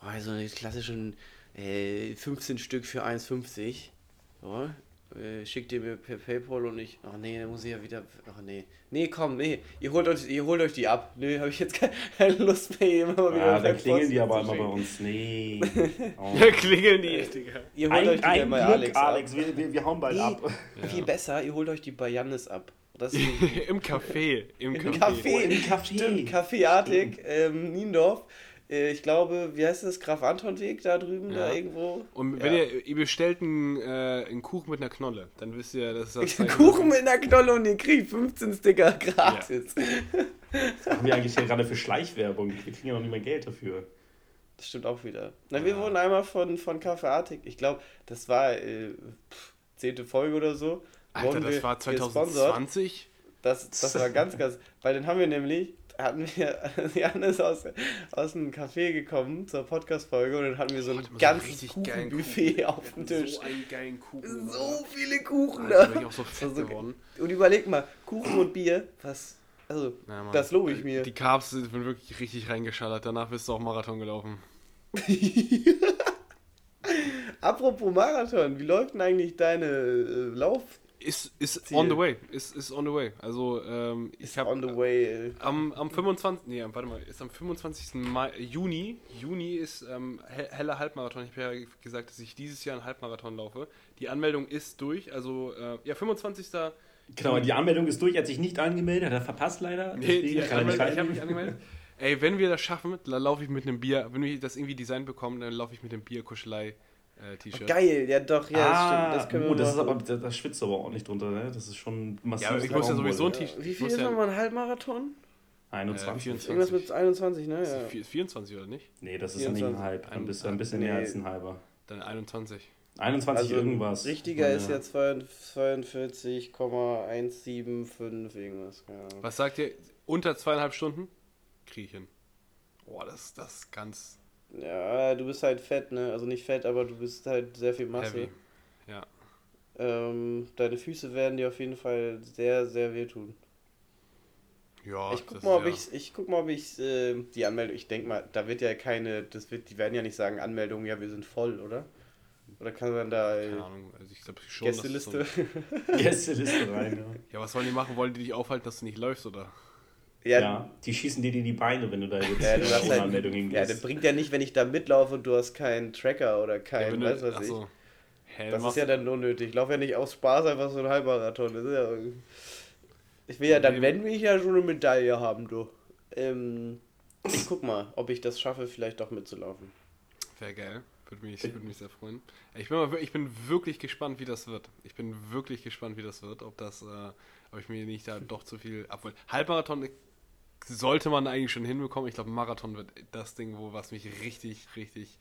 oh, so eine klassischen äh, 15 Stück für 1,50. So, äh, schickt ihr mir per PayPal und ich. Ach nee, dann muss ich ja wieder. Ach nee. Nee, komm, nee. Ihr holt euch, ihr holt euch die ab. Nee, habe ich jetzt keine, Lust mehr, hier immer wieder. Ja, per dann klingeln die aber immer bei uns. Nee. Oh. Da klingeln die, Digga. Ihr holt euch Ein, die ein Glück, bei Alex, Alex, ab. wir, wir, wir hauen bald Nee, ab. Viel besser, ihr holt euch die bei Jannis ab. Im Café. Im Im Café. Café. Oh, im Café. Stimmt, Kaffeeartig, ähm, Niendorf. Äh, ich glaube, wie heißt das? Graf Anton Weg da drüben, Ja. da irgendwo. Und wenn Ja. ihr, ihr bestellt einen, äh, einen Kuchen mit einer Knolle, dann wisst ihr, das ist das Zeichen, Kuchen mit einer Knolle und ihr kriegt 15 Sticker gratis. Was machen wir eigentlich hier gerade für Schleichwerbung? Wir kriegen ja noch nicht mehr Geld dafür. Das stimmt auch wieder. Na, wir wurden einmal von, von Kaffeeartig, ich glaube, das war äh, pff, zehnte Folge oder so. Alter, das war gesponsert. 2020? Das, das war ganz, ganz. Weil dann haben wir nämlich, hatten wir, Jan ist aus, aus dem Café gekommen zur Podcast-Folge und dann hatten wir so ein muss ganzes geilen Kuchenbuffet Kuchen. auf dem Tisch. So einen geilen Kuchen. So viele Kuchen Alter, da. bin ich auch so Also. Und überleg mal, Kuchen und Bier, was. Also, Ja, Mann. das lobe ich mir. Die Carbs sind wirklich richtig reingeschallert. Danach bist du auch Marathon gelaufen. Apropos Marathon, wie läuft denn eigentlich deine äh, Lauf? Ist, ist on the way. Ist, ist on the way. Also, ähm, ich habe on the way. Äh, am, am 25. Nee, warte mal, ist am 25. Mai, Juni. Juni ist ähm, he- heller Halbmarathon. Ich habe ja gesagt, dass ich dieses Jahr einen Halbmarathon laufe. Die Anmeldung ist durch. Also, äh, ja, 25. Genau, die Anmeldung ist durch, er hat sich nicht angemeldet, hat er verpasst leider. Nee, die ich habe mich angemeldet. Ey, wenn wir das schaffen, dann laufe ich mit einem Bier. Wenn wir das irgendwie designt bekommen, dann laufe ich mit dem Bierkuschelei-T-Shirt. geil, ja doch, ja, ah, das stimmt. Das können wir oh, das ist aber, da, da schwitzt aber ordentlich drunter, ne? Das ist schon massiv. Ja, aber ich muss ja sowieso ein T-Shirt. Wie viel ist ja, nochmal ein Halbmarathon? 21. Äh, 24. Irgendwas mit 21, ne? Ist Ja. vi- 24 oder nicht? nee, das ist ja nicht 24. ein Halb. Dann Ein- bist du ein bisschen nee. mehr als ein halber. Dann 21. 21 Also irgendwas. richtiger Ja. ist ja 42,175 irgendwas. Ja. Was sagt ihr? Unter zweieinhalb Stunden? Krieg ich hin. Boah, das, das ist ganz ja, du bist halt fett, ne? Also nicht fett, aber du bist halt sehr viel Masse. heavy. Ja. Ähm, deine Füße werden dir auf jeden Fall sehr, sehr wehtun. Ja, ich guck das mal, ob ist ich, ich guck mal, ob ich äh, die Anmeldung, ich denke mal, da wird ja keine, das wird, die werden ja nicht sagen, Anmeldung, ja, wir sind voll, oder? Oder kann man da Keine Ahnung, also ich glaube schon. Gästeliste? So, Gästeliste rein, ja. ja, was sollen die machen? Wollen die dich aufhalten, dass du nicht läufst, oder? Ja, Ja, die schießen dir in die Beine, wenn du da jetzt Ja, du hast halt, Anmeldung ja, hingehst. das bringt ja nicht, wenn ich da mitlaufe und du hast keinen Tracker oder Ja, keinen, du- weiß was ich. so. Hä, Das ist ja dann unnötig. Ich laufe ja nicht aus Spaß einfach so einen Halbmarathon. Das ist ja, ich will ja dann, wenn will ich ja schon eine Medaille haben, du. Ähm, ich guck mal, ob ich das schaffe, vielleicht doch mitzulaufen. Wäre geil. Würde mich, würde mich sehr freuen. Ich bin, mal, wir- ich bin wirklich gespannt, wie das wird. Ich bin wirklich gespannt, wie das wird. Ob das, äh, ob ich mir nicht da doch zu viel abholen. Halbmarathon sollte man eigentlich schon hinbekommen. Ich glaube, Marathon wird das Ding, wo was mich richtig, richtig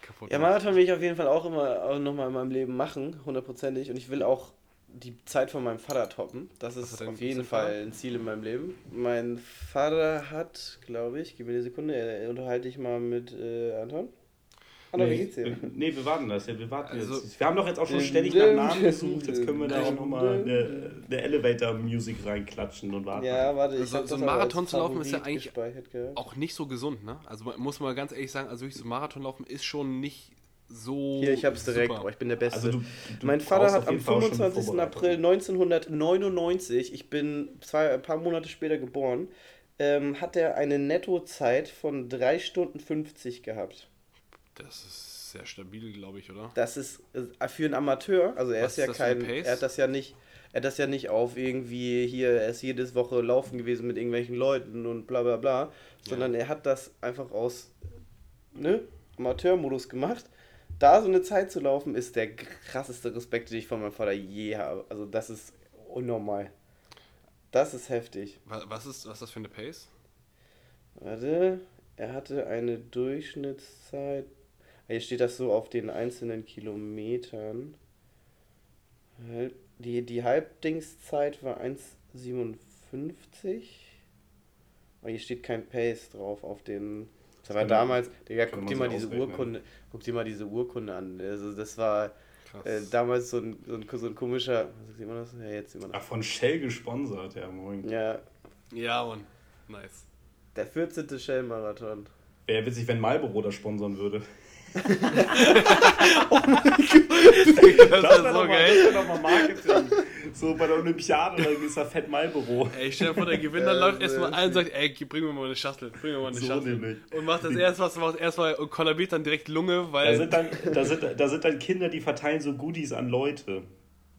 kaputt Ja, macht. Marathon will ich auf jeden Fall auch immer auch nochmal in meinem Leben machen, hundertprozentig. Und ich will auch die Zeit von meinem Vater toppen. Das ist auf jeden Vater? Fall ein Ziel in meinem Leben. Mein Vater hat, glaube ich, gib mir eine Sekunde, äh, unterhalte ich mal mit äh, Anton. Anton, wie geht's dir? Nee, wir warten das ja. Wir warten Also- jetzt. Wir haben doch jetzt auch schon ständig nach Namen gesucht. Jetzt können wir da auch nochmal eine, eine Elevator-Musik reinklatschen und warten. Ja, warte, ich Also so ein aber Marathon zu laufen ist ja eigentlich. Auch nicht so gesund, ne? Also man muss mal ganz ehrlich sagen, also wirklich so Marathon laufen ist schon nicht so. Hier, ich hab's direkt. super. Oh, ich bin der Beste. Also du, du mein Vater hat am jeden Fall schon 25. Vorbereitung. April 1999, ich bin zwei, ein paar Monate später geboren, ähm, hat er eine Nettozeit von 3 Stunden 50 gehabt. Das ist sehr stabil, glaube ich, oder? Das ist äh, für einen Amateur, also er Was ist ja kein, Pace? er hat das ja nicht, er hat das ja nicht auf irgendwie hier, er ist jedes Woche laufen gewesen mit irgendwelchen Leuten und bla bla bla, sondern er hat das einfach aus ne, Amateurmodus gemacht. Da so eine Zeit zu laufen, ist der krasseste Respekt, den ich von meinem Vater je habe. Also das ist unnormal. Das ist heftig. Wa- Was ist, was ist das für eine Pace? Warte, er hatte eine Durchschnittszeit. Hier steht das so auf den einzelnen Kilometern. Die, die Halbdingszeit war 1,57. Aber hier steht kein Pace drauf auf den. Das war damals, Digga, guck dir mal sich diese ausrechnen. Urkunde, guck dir mal diese Urkunde an. Also das war äh, damals so ein, so, ein, so ein komischer. Sieht man das? Ja, jetzt sieht man Ach, das. von Shell gesponsert, ja, moin. Ja, ja, Mann. Nice. der 14. Shell-Marathon. Wäre witzig, wenn Marlboro das sponsern würde. Das Das ist so doch, mal- geil. doch mal Marketing. So bei der Olympiade, dann ist da Fett Marlboro. Ey, stell dir vor, der Gewinner Ja, läuft erstmal ein und sagt, ey, bring mir mal eine Schachtel, bring mir mal eine So Schachtel. nämlich. Und macht das erst was, macht erstmal und kollabiert dann direkt Lunge, Da weil. sind, dann, da, sind, da sind dann Kinder, die verteilen so Goodies an Leute.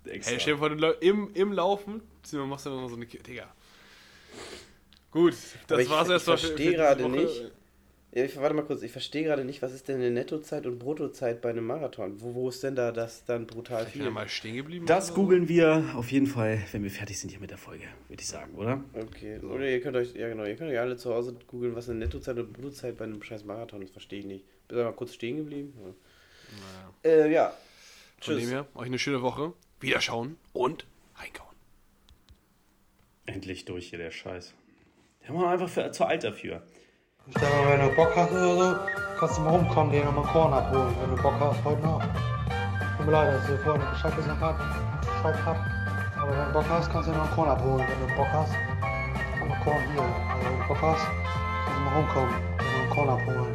Extra. Hey, stell dir vor, du im, im Laufen, machst du dann noch so eine. Digga. Gut, das ich- war's ich erstmal für verstehe gerade nicht. Ja, ich, warte mal kurz, ich verstehe gerade nicht, was ist denn eine Nettozeit und Bruttozeit bei einem Marathon? Wo, wo ist denn da das dann brutal Ich bin ja viel? mal stehen geblieben. Das oder so. googeln wir auf jeden Fall, wenn wir fertig sind hier mit der Folge, würde ich sagen, oder? Okay, oder ihr könnt euch, ja genau, ihr könnt euch alle zu Hause googeln, was eine Nettozeit und Bruttozeit bei einem scheiß Marathon ist, verstehe ich nicht. Bist du mal kurz stehen geblieben? Ja. Naja. Äh, ja. Von dem Tschüss. her, euch eine schöne Woche. Wiederschauen und reinkauen. Endlich durch hier der Scheiß. Der war einfach für, zu alt dafür. Ich sag mal, wenn du Bock hast oder so, kannst du mal rumkommen, dir nochmal Korn abholen, wenn du Bock hast, heute noch. Tut mir leid, dass dir vorhin nicht Bescheid gesagt hab, Bescheid hab. Aber wenn du Bock hast, kannst du dir noch Korn abholen. Wenn du Bock hast, wir Korn hier. Also wenn du Bock hast, kannst du mal rumkommen, dir noch Korn abholen.